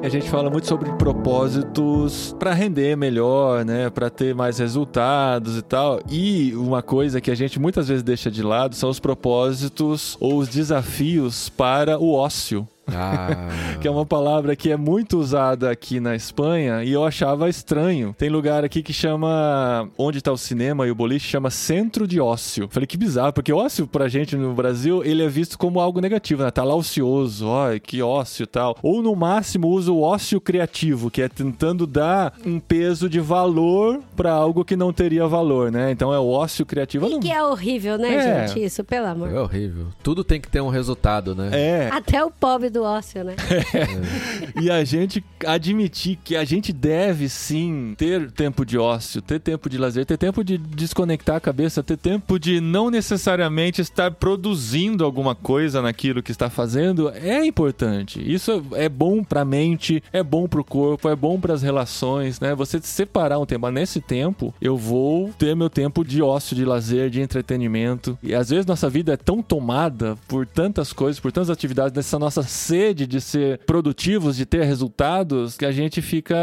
A gente fala muito sobre propósitos para render melhor, né, para ter mais resultados e tal. E uma coisa que a gente muitas vezes deixa de lado são os propósitos ou os desafios para o ócio. Ah, *laughs* Que é uma palavra que é muito usada aqui na Espanha e eu achava estranho. Tem lugar aqui que chama. Onde tá o cinema e o boliche chama centro de ócio. Falei que bizarro, porque ócio pra gente no Brasil ele é visto como algo negativo, né? Tá lá ocioso, ó, que ócio e tal. Ou no máximo usa o ócio criativo, que é tentando dar um peso de valor pra algo que não teria valor, né? Então é o ócio criativo. E não- que é horrível, né, É. gente? Isso, pelo amor. é horrível. Tudo tem que ter um resultado, né? É, Até o pobre do ócio, né? *laughs* E a gente admitir que a gente deve sim ter tempo de ócio, ter tempo de lazer, ter tempo de desconectar a cabeça, ter tempo de não necessariamente estar produzindo alguma coisa naquilo que está fazendo é importante. Isso é bom pra mente, é bom pro corpo, é bom pras relações, né? Você separar um tempo, "Ah, nesse tempo eu vou ter meu tempo de ócio, de lazer, de entretenimento. E às vezes nossa vida é tão tomada por tantas coisas, por tantas atividades, nessa nossa sede de ser produtivos, de ter resultados, que a gente fica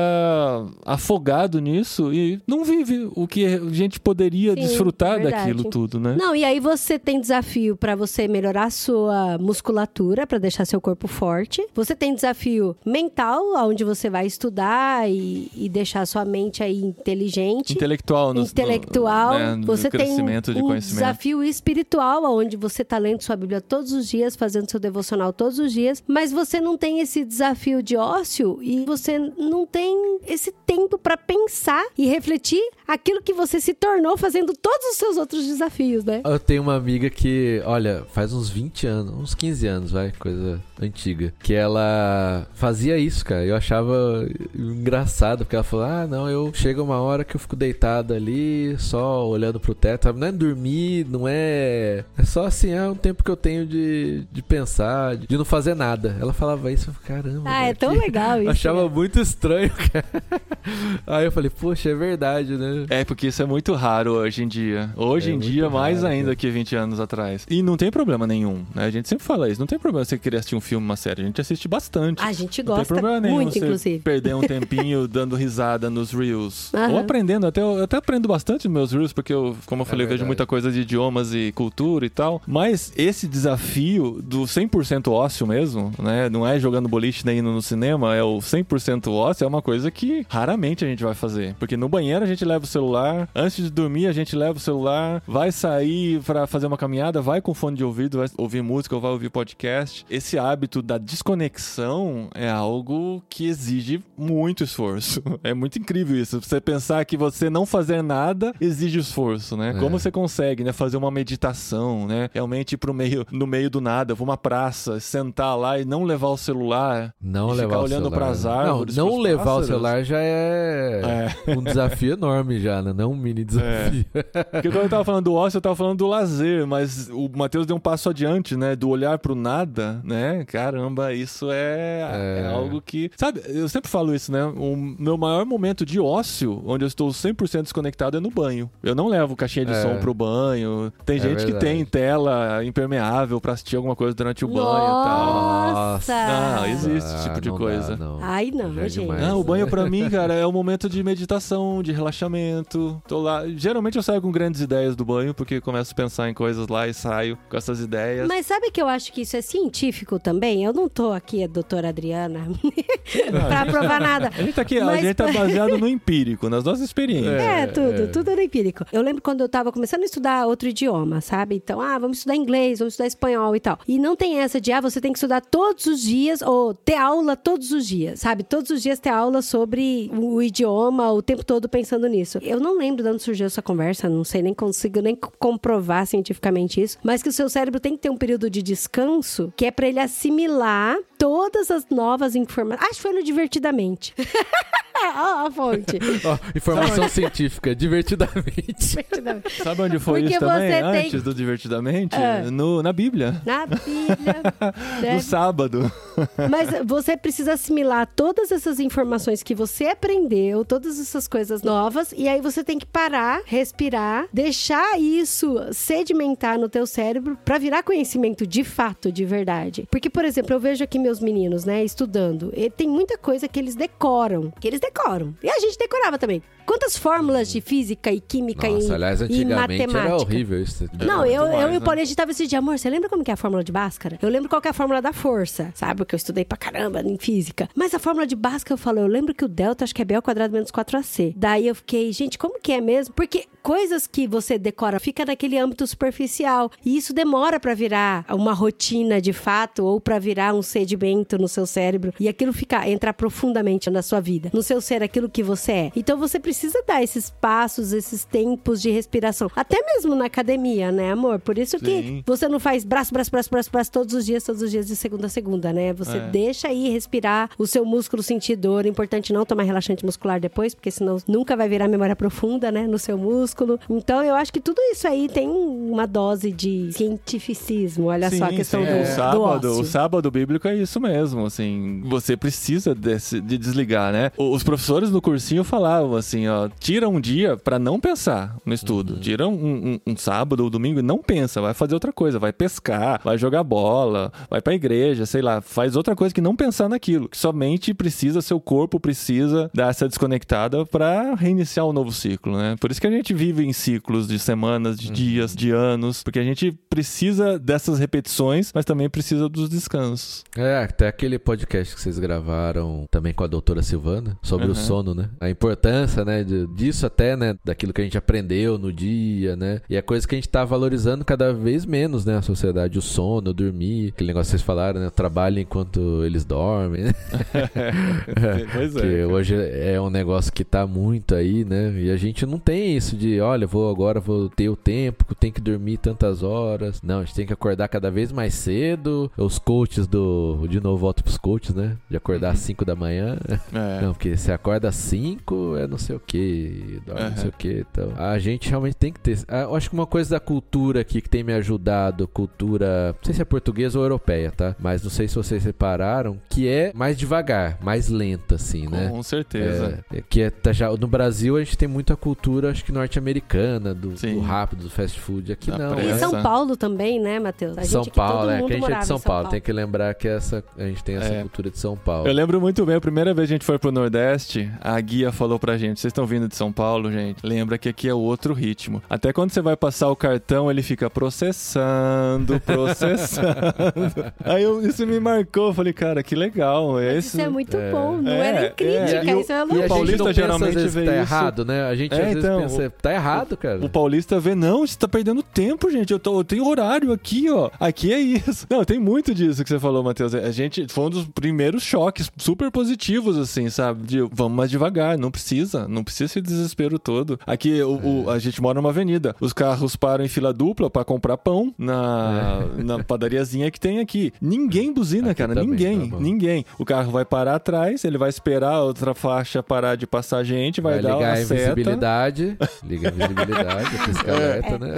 afogado nisso e não vive o que a gente poderia Sim, desfrutar verdade. daquilo tudo, né? Não, e aí você tem desafio pra você melhorar a sua musculatura, pra deixar seu corpo forte. Você tem desafio mental, onde você vai estudar e, e deixar sua mente aí inteligente. Intelectual, no, intelectual. no, né, no você tem um desafio espiritual, onde você tá lendo sua Bíblia todos os dias, fazendo seu devocional todos os dias, mas você não tem esse desafio de ócio e você não tem esse tempo pra pensar e refletir aquilo que você se tornou fazendo todos os seus outros desafios, né? Eu tenho uma amiga que, olha, faz uns 20 anos, uns 15 anos, vai, coisa antiga, que ela fazia isso, cara. Eu achava engraçado, porque ela falou: "Ah, não, eu chega uma hora que eu fico deitado ali, só olhando pro teto? Não é dormir, não é, é só assim, é um tempo que eu tenho de, de pensar, de não fazer nada. Nada. Ela falava isso, eu falei, caramba. Ah, é tão que- legal isso. Achava né? muito estranho, *laughs* cara. Aí eu falei, poxa, é verdade, né? É, porque isso é muito raro hoje em dia. Hoje É em dia, mais raro, ainda cara. que 20 anos atrás. E não tem problema nenhum, né? A gente sempre fala isso. Não tem problema você querer assistir um filme, uma série. A gente assiste bastante. A gente Não tem gosta problema nenhum muito, você inclusive. perder um *laughs* tempinho dando risada nos Reels. Aham. Ou aprendendo. Até, eu até aprendo bastante nos meus Reels, porque eu, como eu É falei, eu vejo muita coisa de idiomas e cultura e tal. Mas esse desafio do 100% ócio mesmo, né? Não é jogando boliche nem indo no cinema, é o 100% ócio, é uma coisa que raramente a gente vai fazer. Porque no banheiro a gente leva o celular, antes de dormir a gente leva o celular, vai sair pra fazer uma caminhada, vai com fone de ouvido, vai ouvir música ou vai ouvir podcast. Esse hábito da desconexão é algo que exige muito esforço. *laughs* É muito incrível isso. Você pensar que você não fazer nada exige esforço, né? É. Como você consegue, né, fazer uma meditação, né? Realmente ir pro meio, no meio do nada, pra uma praça, sentar lá e não levar o celular. Não E levar ficar o olhando celular. pras né? árvores, Não, não levar pássaros. o celular já é, um desafio enorme já, né? Não um mini desafio. Porque quando eu tava falando do ócio, eu tava falando do lazer, mas o Matheus deu um passo adiante, né? Do olhar pro nada, né? Caramba, isso é, É. é algo que. Sabe, eu sempre falo isso, né? O meu maior momento de ócio, onde eu estou 100% desconectado, é no banho. Eu não levo caixinha de É. som pro banho. Tem É gente que verdade. tem tela impermeável pra assistir alguma coisa durante o banho e tal. Nossa! Não, existe esse tipo de não coisa. Dá, não. Ai, não, Já é gente. demais. Não, o banho pra mim, cara, é um momento de meditação, de relaxamento. Tô lá. Geralmente eu saio com grandes ideias do banho, porque começo a pensar em coisas lá e saio com essas ideias. Mas sabe que eu acho que isso é científico também? Eu não tô aqui, a doutora Adriana, *laughs* pra provar nada. A gente tá aqui, a Mas- gente tá *laughs* baseado no empírico, nas nossas experiências. É, tudo, é. tudo era empírico. Eu lembro quando eu tava começando a estudar outro idioma, sabe? Então, ah, vamos estudar inglês, vamos estudar espanhol e tal. E não tem essa de, ah, você tem que estudar todos os dias ou ter aula todos os dias, sabe? Todos os dias ter aula sobre o idioma, o tempo todo pensando nisso. Eu não lembro de onde surgiu essa conversa, não sei, nem consigo nem comprovar cientificamente isso, mas que o seu cérebro tem que ter um período de descanso que é pra ele assimilar todas as novas informações. Acho que foi no Divertidamente. *laughs* Ó, a fonte. Ó, informação científica, divertidamente. Divertidamente. Sabe onde foi Porque isso também? tem- Antes do Divertidamente? Ah. No, na Bíblia. Na Bíblia. *laughs* né? No sábado. *laughs* Mas você precisa assimilar todas essas informações que você aprendeu, todas essas coisas novas, e aí você tem que parar, respirar, deixar isso sedimentar no teu cérebro pra virar conhecimento de fato, de verdade. Porque, por exemplo, eu vejo aqui meus meninos, né, estudando, e tem muita coisa que eles decoram, que eles decoram. E a gente decorava também. Quantas fórmulas de física e química Nossa, e, aliás, e antigamente era matemática? horrível isso. Não, eu, eu mais, e o né? Paulinho, a gente tava esse dia, amor, você lembra como que é a fórmula de Bhaskara? Eu lembro qual que é a fórmula da força, sabe? Porque eu estudei pra caramba em física. Mas a fórmula de Bhaskara, eu falo, eu lembro que o delta acho que é B ao quadrado menos 4AC. Daí eu fiquei, gente, como que é mesmo? Porque coisas que você decora fica naquele âmbito superficial. E isso demora pra virar uma rotina de fato ou pra virar um sedimento no seu cérebro. E aquilo ficar, entrar profundamente na sua vida, no seu ser, aquilo que você é. Então você precisa dar esses passos, esses tempos de respiração. Até mesmo na academia, né, amor? Por isso que Sim. você não faz braço, braço, braço, braço, braço todos os dias, todos os dias, de segunda a segunda, né? Você É. deixa aí respirar o seu músculo sentir dor. É importante não tomar relaxante muscular depois, porque senão nunca vai virar memória profunda, né? No seu músculo. Então eu acho que tudo isso aí tem uma dose de cientificismo. Olha só a Sim, questão sim. do, o do sábado, ócio. o sábado bíblico é isso mesmo, assim, você precisa desse- de desligar, né? Os professores no cursinho falavam assim, ó, tira um dia pra não pensar no estudo, Uhum. tira um, um- um sábado ou domingo e não pensa, vai fazer outra coisa, vai pescar, vai jogar bola, vai pra igreja, sei lá, faz outra coisa que não pensar naquilo, que somente precisa, seu corpo precisa dar essa desconectada pra reiniciar um novo ciclo, né? Por isso que a gente vive em ciclos de semanas, de dias, de anos, porque a gente precisa dessas repetições, mas também precisa dos descansos. É, até aquele podcast que vocês gravaram também com a doutora Silvana sobre o Uhum. sono, né? A importância, né, de- disso até, né, daquilo que a gente aprendeu no dia, né? E é coisa que a gente tá valorizando cada vez menos, né, a sociedade, o sono, dormir, aquele negócio que vocês falaram, né, trabalho enquanto eles dormem, *laughs* né? pois é. que hoje é um negócio que tá muito aí, né? E a gente não tem isso de, olha, vou agora vou ter o tempo, tem que dormir tantas horas. Não, a gente tem que acordar cada vez mais cedo. Os coaches do, de novo volto pros coaches, né? De acordar às 5 da manhã. É. Não, porque você acorda às 5, é não sei o que, dorme não Aham. sei o que. Então, a gente realmente tem que ter. ah, Eu acho que uma coisa da cultura aqui que tem me ajudado, cultura, não sei se é portuguesa ou europeia, tá? Mas não sei se vocês separaram, que é mais devagar, mais lenta, assim, né? Com certeza. É, é, que é, tá já, no Brasil a gente tem muita cultura, acho que norte-americana, do, do rápido, do fast food. Aqui não. E pressa. São Paulo também, né, Matheus? A São gente Paulo, é, que a gente é de em São Paulo. Tem que lembrar que essa, a gente tem essa É. cultura de São Paulo. Eu lembro muito bem, a primeira vez que a gente foi pro Nordeste, a guia falou pra gente: vocês estão vindo de São Paulo, gente? Lembra que aqui é outro ritmo. Até quando você vai passar o cartão, ele fica processando, *laughs* processando. Aí eu- isso me marcou, eu falei, cara, que legal. É Isso é muito é, bom, não é, é, nem é. crítica, E o- isso é E louco. gente paulista não pensa, geralmente vezes, vê tá isso. errado, né? A gente É, às vezes então, pensa, tá errado, cara. O paulista vê, não, você tá perdendo tempo, gente. Eu, tô, eu tenho horário aqui, ó. Aqui é isso. *laughs* Não, tem muito disso que você falou, Matheus. A gente foi um dos primeiros choques super positivos, assim, sabe? De vamos mais devagar, não precisa, não precisa esse desespero todo. Aqui o, o- a gente mora numa avenida. Os carros param em fila dupla pra comprar pão na, na padariazinha que tem aqui. Ninguém buzina, Aqui cara. também, ninguém, tá ninguém. O carro vai parar atrás, ele vai esperar a outra faixa parar de passar gente, vai, Vai, dar ligar uma a seta. invisibilidade. Liga a invisibilidade, a *laughs* pisca-alerta, né?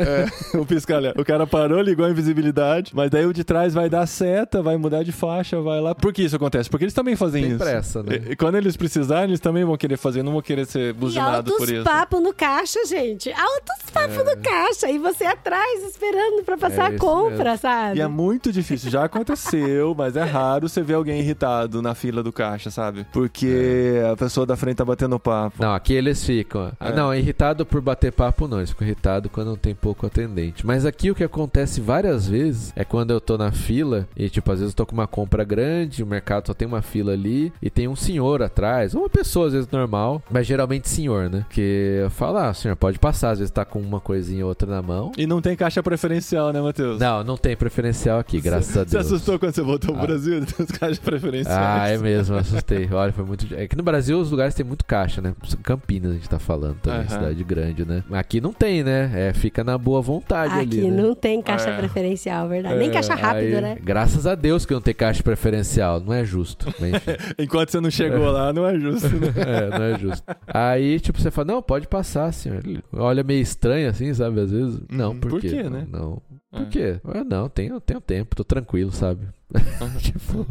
É, *laughs* o pisca-alerta. O cara parou, ligou a invisibilidade, mas daí o de trás vai dar seta, vai mudar de faixa, vai lá. Por que isso acontece? Porque eles também fazem Tem isso. pressa, né? E, e quando eles precisarem, eles também vão querer fazer, não vão querer ser E buzinados por altos isso. papos no caixa, gente. Altos papos no caixa. E você atrás esperando pra passar É a compra, mesmo. sabe? E é muito difícil. Já aconteceu, mas é raro você ver alguém irritado na fila do caixa, sabe? Porque a pessoa da frente tá batendo papo. Não, aqui eles ficam. Ah, É. Não, irritado por bater papo não. Eles ficam irritados quando não tem pouco atendente. Mas aqui o que acontece várias vezes é quando eu tô na fila e, tipo, às vezes eu tô com uma compra grande, o mercado só tem uma fila ali e tem um senhor atrás, ou uma pessoa às vezes normal, mas geralmente senhor, né? Que eu falo, ah, senhor, pode passar, às vezes tá com uma coisinha ou outra na mão. E não tem caixa preferencial, né, Matheus? Não, não tem preferencial aqui, graças a Você Deus. assustou quando você voltou pro Ah. Brasil? *laughs* Tem os caixas preferenciais. Ah, é mesmo, assustei. Olha, foi muito. É que no Brasil os lugares têm muito caixa, né? Campinas a gente tá falando também, Aham. cidade grande, né? Aqui não tem, né? É, fica na boa vontade Aqui ali. né? não tem caixa É. preferencial, verdade. Nem É, caixa rápido, aí, né? Graças a Deus que não tem caixa preferencial. Não é justo. *laughs* Enquanto você não chegou lá, não é justo, né? *laughs* é, não é justo. Aí, tipo, você fala, não, pode passar, senhor. Ele olha meio estranho assim, sabe? Às vezes. Não, Uhum. por, Por quê? quê, né? Não. Por É. quê? Eu, não, tenho, tenho tempo, tô tranquilo, sabe? *laughs* tipo,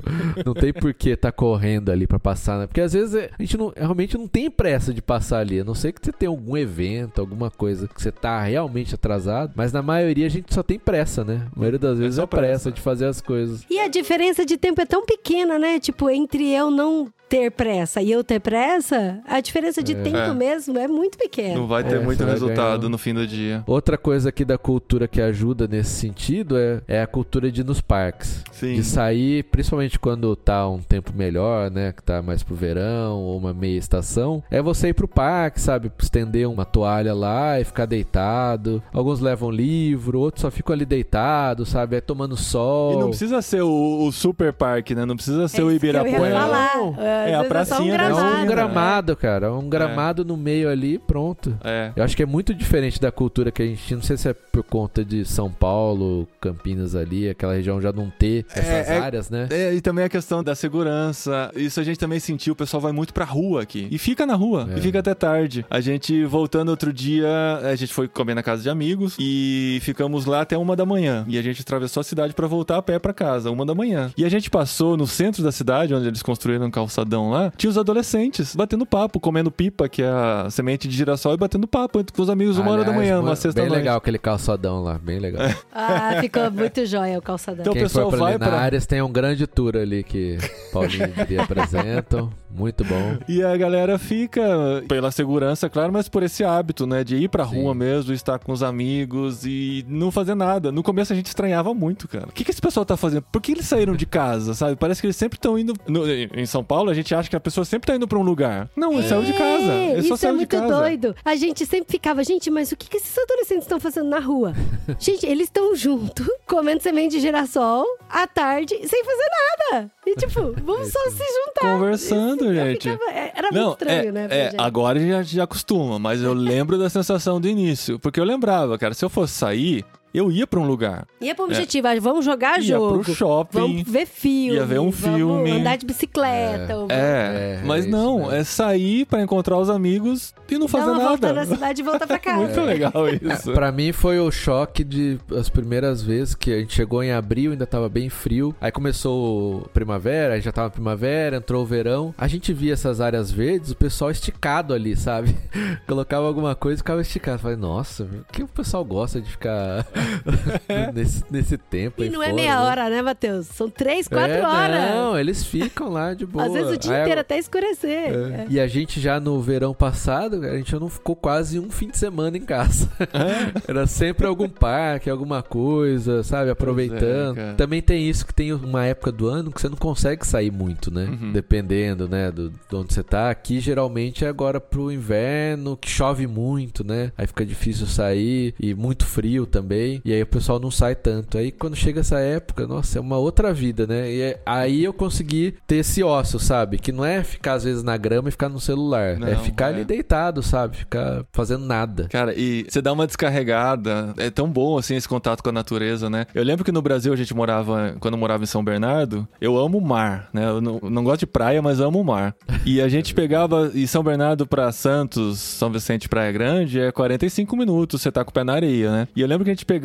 não tem por que tá correndo ali pra passar, né? Porque às vezes é, a gente não, realmente não tem pressa de passar ali. A não sei que você tenha algum evento, alguma coisa que você tá realmente atrasado. Mas na maioria a gente só tem pressa, né? A maioria das vezes só é, pressa, pressa. de fazer as coisas. E a diferença de tempo é tão pequena, né? Tipo, entre eu não ter pressa e eu ter pressa, a diferença de tempo É. mesmo é muito pequena. Não vai ter É, muito resultado ganhar. no fim do dia. Outra coisa aqui da cultura que ajuda nesse sentido é, é a cultura de ir nos parques. Sim. De sair, principalmente quando tá um tempo melhor, né? Que tá mais pro verão ou uma meia estação. É você ir pro parque, sabe? Estender uma toalha lá e ficar deitado. Alguns levam livro, outros só ficam ali deitados, sabe? É tomando sol. E não precisa ser o, o super parque, né? Não precisa ser o É isso que eu ia Ibirapuera. falar. Não. É a vezes só pracinha da É gramado. um gramado, cara. Um gramado no meio ali, pronto. É. Eu acho que é muito diferente da cultura que a gente tinha. Não sei se é por conta de São Paulo, Campinas ali, aquela região já não ter essas É, é- áreas, né? É, e também a questão da segurança. Isso a gente também sentiu. O pessoal vai muito pra rua aqui. E fica na rua. É. E fica até tarde. A gente, voltando outro dia, a gente foi comer na casa de amigos. E ficamos lá até uma da manhã. E a gente atravessou a cidade pra voltar a pé pra casa, uma da manhã. E a gente passou no centro da cidade, onde eles construíram um calçadão lá. Tinha os adolescentes batendo papo, comendo pipa, que é a semente de girassol, e batendo papo com os amigos uma hora da Aliás, manhã, uma sexta Bem noite. legal aquele calçadão lá, bem legal. Ah, ficou muito jóia o calçadão. Então, o Quem pessoal for pra vai ali na pra- áreas tem um grande tour ali que Paulinho e apresentam. Muito bom. *laughs* E a galera fica pela segurança, claro, mas por esse hábito, né? De ir pra Sim. rua mesmo, estar com os amigos e não fazer nada. No começo a gente estranhava muito, cara. O que, que esse pessoal tá fazendo? Por que eles saíram de casa, sabe? Parece que eles sempre estão indo. no- em São Paulo, a gente acha que a pessoa sempre tá indo pra um lugar. Não, ele saiu de casa. É, Ele só Isso é saiu de muito casa. doido. A gente sempre ficava, gente, mas o que, que esses adolescentes estão fazendo na rua? *laughs* gente, eles estão juntos, comendo semente de girassol, à tarde, sem fazer nada. E tipo, vamos só se juntar. Conversando, Eu gente. ficava- é, era Não, muito estranho, é, né? é, agora a gente já, já acostuma, mas eu lembro da sensação do início. Porque eu lembrava, cara, se eu fosse sair, eu ia pra um lugar. Ia pro objetivo, ah, vamos jogar Ia jogo. pro shopping. Vamos ver filme. ia ver um vamos filme. andar de bicicleta. É, É, mas é isso não, mesmo. é sair pra encontrar os amigos e não fazer volta nada. na cidade e voltar pra *laughs* casa. Muito legal isso. Pra mim foi o choque de as primeiras vezes que a gente chegou em abril, ainda tava bem frio. Aí começou primavera, aí já tava primavera, entrou o verão. A gente via essas áreas verdes, o pessoal esticado ali, sabe? *laughs* Colocava alguma coisa e ficava esticado. Falei, nossa, o que o pessoal gosta de ficar *laughs* nesse, nesse tempo E aí não é fora, meia né? hora, né, Matheus? São três, quatro É, horas. Não, eles ficam lá de boa. Às vezes o dia Aí inteiro até escurecer. é. E a gente já no verão passado, a gente já não ficou quase um fim de semana em casa. *laughs* Era sempre algum parque, alguma coisa, sabe? Aproveitando. cara. Também tem isso que tem uma época do ano que você não consegue sair muito, né? Uhum. Dependendo, né, do, de onde você tá. Aqui geralmente é agora pro inverno, que chove muito, né? Aí fica difícil sair e muito frio também. E aí o pessoal não sai tanto. Aí quando chega essa época, nossa, é uma outra vida, né? E é- aí eu consegui ter esse ócio, sabe? Que não é ficar às vezes na grama e ficar no celular. é Não, ficar é. ali deitado, sabe? Ficar fazendo nada. Cara, e você dá uma descarregada. É tão bom assim esse contato com a natureza, né? Eu lembro que no Brasil a gente morava, quando eu morava em São Bernardo, eu amo o mar, né? Eu não, não gosto de praia, mas amo o mar. E a gente pegava e São Bernardo pra Santos, São Vicente Praia Grande é 45 minutos, você tá com o pé na areia, né? E eu lembro que a gente pegava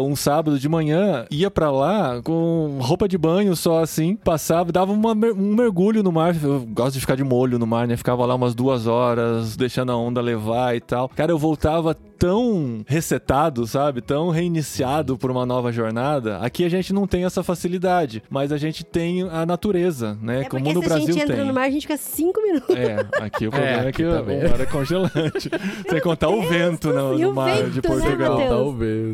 um sábado de manhã, ia pra lá com roupa de banho só assim, passava, dava uma um mergulho no mar. Eu gosto de ficar de molho no mar, né? Ficava lá umas duas horas, deixando a onda levar e tal. Cara, eu voltava tão resetado, sabe? Tão reiniciado por uma nova jornada. Aqui a gente não tem essa facilidade, mas a gente tem a natureza, né? É Como no se a Brasil gente entra tem. no mar, a gente fica cinco minutos. É, aqui o problema é, aqui que o também. mar é congelante. Sem contar o vento no, no o mar vento, de né, Portugal. Dá o vento.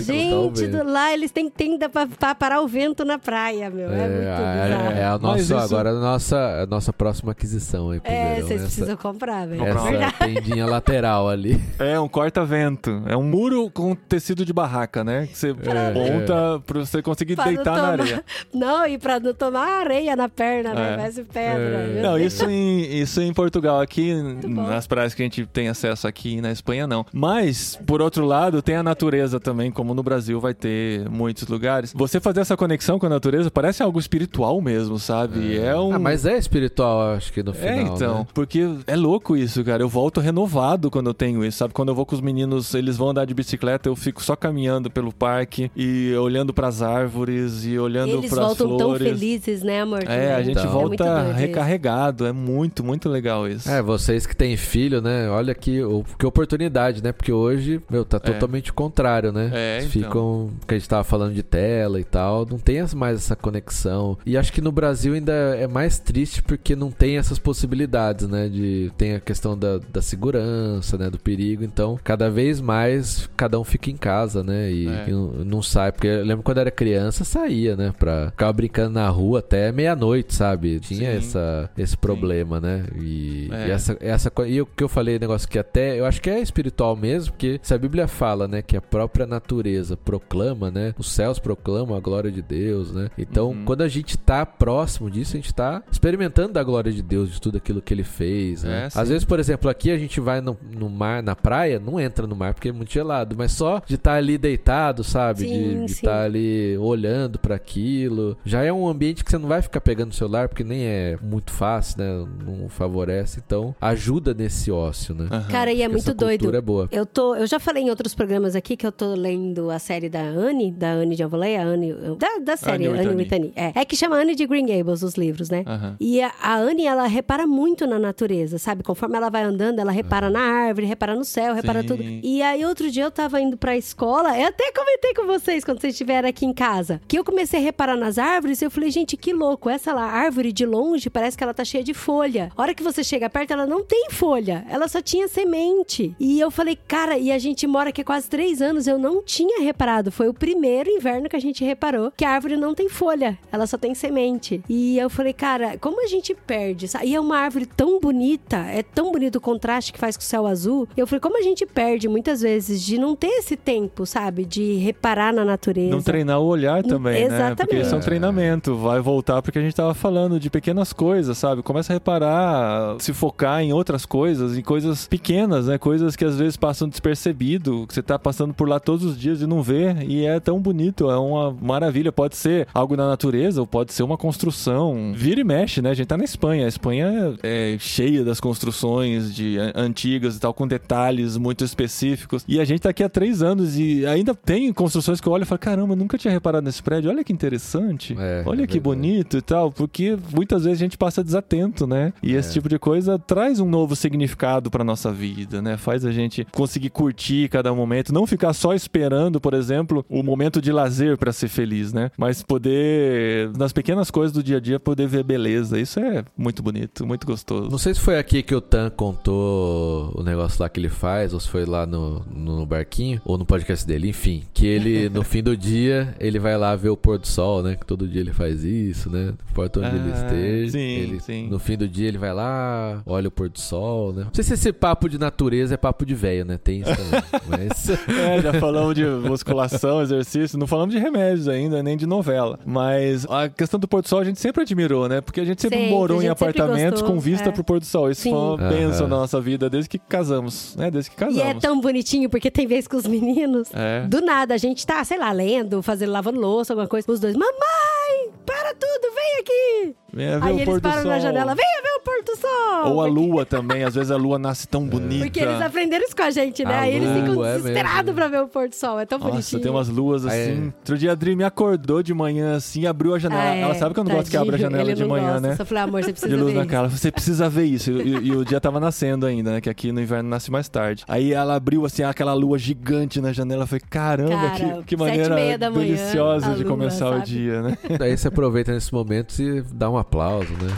Gente, vento. do, lá eles têm tenda pra, pra parar o vento na praia, meu. É, muito É, bizarro. é, é a nossa, isso- agora a nossa, a nossa próxima aquisição aí pro É, verão. vocês essa, precisam comprar, velho. É essa tendinha lateral ali. É um corta-vento. É um muro com tecido de barraca, né? Que você monta pra você conseguir Pra deitar na tomar- areia. *laughs* Não, e pra não tomar areia na perna, né? É. Parece pedra. É. Não, isso em, isso em Portugal. Aqui, nas praias que a gente tem acesso aqui na Espanha, não. Mas, por outro lado, tem a natureza também, como no Brasil vai ter muitos lugares. Você fazer essa conexão com a natureza parece algo espiritual mesmo, sabe? É, um. Ah, mas é espiritual, acho que no final. É, então, né? porque é louco isso, cara. Eu volto renovado quando eu tenho isso, sabe? Quando eu vou com os meninos, eles vão andar de bicicleta, eu fico só caminhando pelo parque e olhando pras árvores e olhando Eles pras voltam tão flores. felizes, né, amor? É, a gente Então. É volta isso. recarregado. É muito, muito legal isso. É, vocês que têm filho, né? Olha que, o- que oportunidade, né? Porque hoje, meu, tá totalmente o contrário, né? É, Eles então. Ficam, que a gente tava falando de tela e tal, não tem mais essa conexão. E acho que no Brasil ainda é mais triste porque não tem essas possibilidades, né? De, tem a questão da, da segurança, né? Do perigo. Então, cada vez mais, cada um fica em casa, né? E, É. e não, não sai. Porque eu lembro quando era criança, saía, né? Pra, ficava brincando na rua até meia-noite, sabe? Tinha Sim. essa, esse problema, né? E, É. e essa, essa e o que eu falei, negócio que até eu acho que é espiritual mesmo, porque se a Bíblia fala, né, que a própria natureza proclama, né, os céus proclamam a glória de Deus, né? Então, Uhum. quando a gente tá próximo disso, a gente tá experimentando da glória de Deus, de tudo aquilo que ele fez, né? É. Às vezes, por exemplo, aqui a gente vai no, no mar, na praia, não entra no mar porque é muito gelado, mas só de estar ali deitado, sabe? Sim, de estar ali olhando pra aquilo, já é um ambiente que você não vai ficar pegando o celular porque nem é muito fácil, né? Não favorece, então ajuda nesse ócio, né? Aham. Cara, e é Essa muito doido. cultura é boa. Eu, tô, eu já falei em outros programas aqui que eu tô lendo a série da Anne, da Anne de Avoley, a Anne, da, da série Anne Anne, Whitney. É. é que chama Anne de Green Gables, os livros, né? Aham. E a, a Anne, ela repara muito na natureza, sabe? Conforme ela vai andando, ela repara na árvore, repara no céu, repara Sim. tudo. E aí, outro dia eu tava indo pra escola, eu até comentei com vocês quando vocês estiveram aqui em casa, que eu comecei a reparar nas árvores e eu falei, gente, que louco, essa lá, árvore de longe parece que ela tá cheia de folha. A hora que você chega perto, ela não tem folha, ela só tinha semente. E eu falei, cara, e a gente mora aqui há quase três anos, eu não tinha reparado. Foi o primeiro inverno que a gente reparou que a árvore não tem folha, ela só tem semente. E eu falei, cara, como a gente perde? E é uma árvore tão bonita, é tão bonito o contraste que faz com o céu azul. Eu falei, como a gente perde muitas vezes de não ter esse tempo, sabe? De reparar na natureza. Não treinar o olhar também, né? Porque isso é um Exatamente. treinamento. Vai voltar porque a gente tava falando de pequenas coisas, sabe? Começa a reparar, se focar em outras coisas, em coisas pequenas, né? Coisas que às vezes passam despercebido, que você tá passando por lá todos os dias e não vê. E é tão bonito, é uma maravilha. Pode ser algo na natureza ou pode ser uma construção. Vira e mexe, né? A gente tá na Espanha. A Espanha é cheia das construções de antigas e tal, com detalhes muito específicos. E a gente tá aqui há três anos e ainda tem construções que eu olho e falo: caramba, nunca tinha reparado nesse prédio. Olha que interessante. É, olha é que verdade. bonito e tal. Porque muitas vezes a gente passa desatento, né? E esse É. tipo de coisa traz um novo significado pra nossa vida, né? Faz a gente conseguir curtir cada momento, não ficar só esperando, por exemplo, o momento de lazer pra ser feliz, né? Mas poder, nas pequenas coisas do dia a dia, poder ver beleza. Isso é muito bonito, muito gostoso. Não sei se foi aqui que o Tan contou o negócio lá que ele faz, ou se foi lá no, no barquinho, ou no podcast dele, enfim. Que ele, *laughs* no fim do dia, ele vai lá ver o pôr do sol, né? Que todo dia ele faz isso, né? Não importa onde ele Ah, esteja. sim, ele, sim. No fim do dia ele vai lá, olha o pôr do sol, né? Não sei se esse papo de natureza é papo de velho, né? Tem isso também. *laughs* Mas. É, já falamos de musculação, exercício, não falamos de remédios ainda, nem de novela. Mas a questão do pôr do sol a gente sempre admirou, né? Porque a gente sempre Sempre, morou em gente sempre apartamentos gostou, com vista é. pro pôr do sol. Isso Sim. foi uma bênção na nossa vida desde que casamos, né? Desde que casamos. E é tão bonitinho, porque tem vez que os meninos, É. do nada, a gente tá, sei lá, lendo, fazendo, lavando louça, alguma coisa. Os dois, mamãe, para tudo, vem aqui. Venha ver Aí o eles pôr do param sol. na janela, venha ver o pôr do sol. Ou a lua também, às vezes a lua nasce tão *laughs* bonita. Porque eles aprenderam isso com a gente, né? A Aí eles ficam é desesperados mesmo. pra ver o pôr do sol. É tão Nossa, bonitinho. tem umas luas assim. é. Outro dia a Adri me acordou de manhã assim, abriu a janela. Ah, é, Ela sabe que eu não gosto que abra a tadinho, janela ele de manhã, gosta. né? Só falei, amor, você precisa de luz ver na isso. cara. Você precisa ver isso. E, e- o dia tava nascendo ainda, né? Que aqui no inverno nasce mais tarde. Aí ela abriu assim aquela lua gigante na janela. Eu falei, caramba, Cara, que, que sete e maneira meia da manhã, deliciosa de começar o sabe? dia, né? Daí você aproveita nesses momentos e dá um aplauso, né?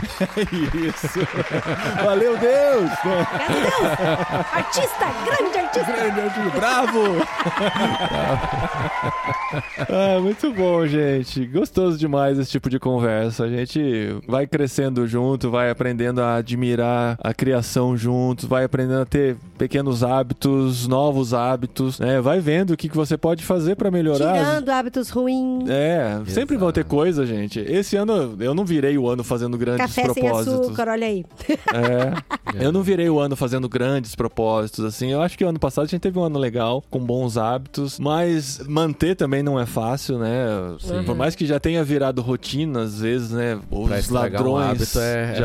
isso. Valeu, Deus! Artista, grande artista. Grande artista, Bravo! ah, muito bom, gente. Gostoso demais esse tipo de conversa. A gente vai crescendo junto, vai aprendendo a admirar a criação juntos, vai aprendendo a ter pequenos hábitos, novos hábitos, né? Vai vendo o que, que você pode fazer pra melhorar. Tirando hábitos ruins. É, sempre vão ter coisa, gente. Esse ano eu não virei o ano fazendo grandes Café sem propósitos. açúcar, olha aí. É. Eu não virei o ano fazendo grandes propósitos, assim. Eu acho que o ano passado a gente teve um ano legal, com bons hábitos, mas manter também não é fácil, né? Sim. Por mais que já tenha virado rotina, às vezes, né? Os um ladrões hábito é-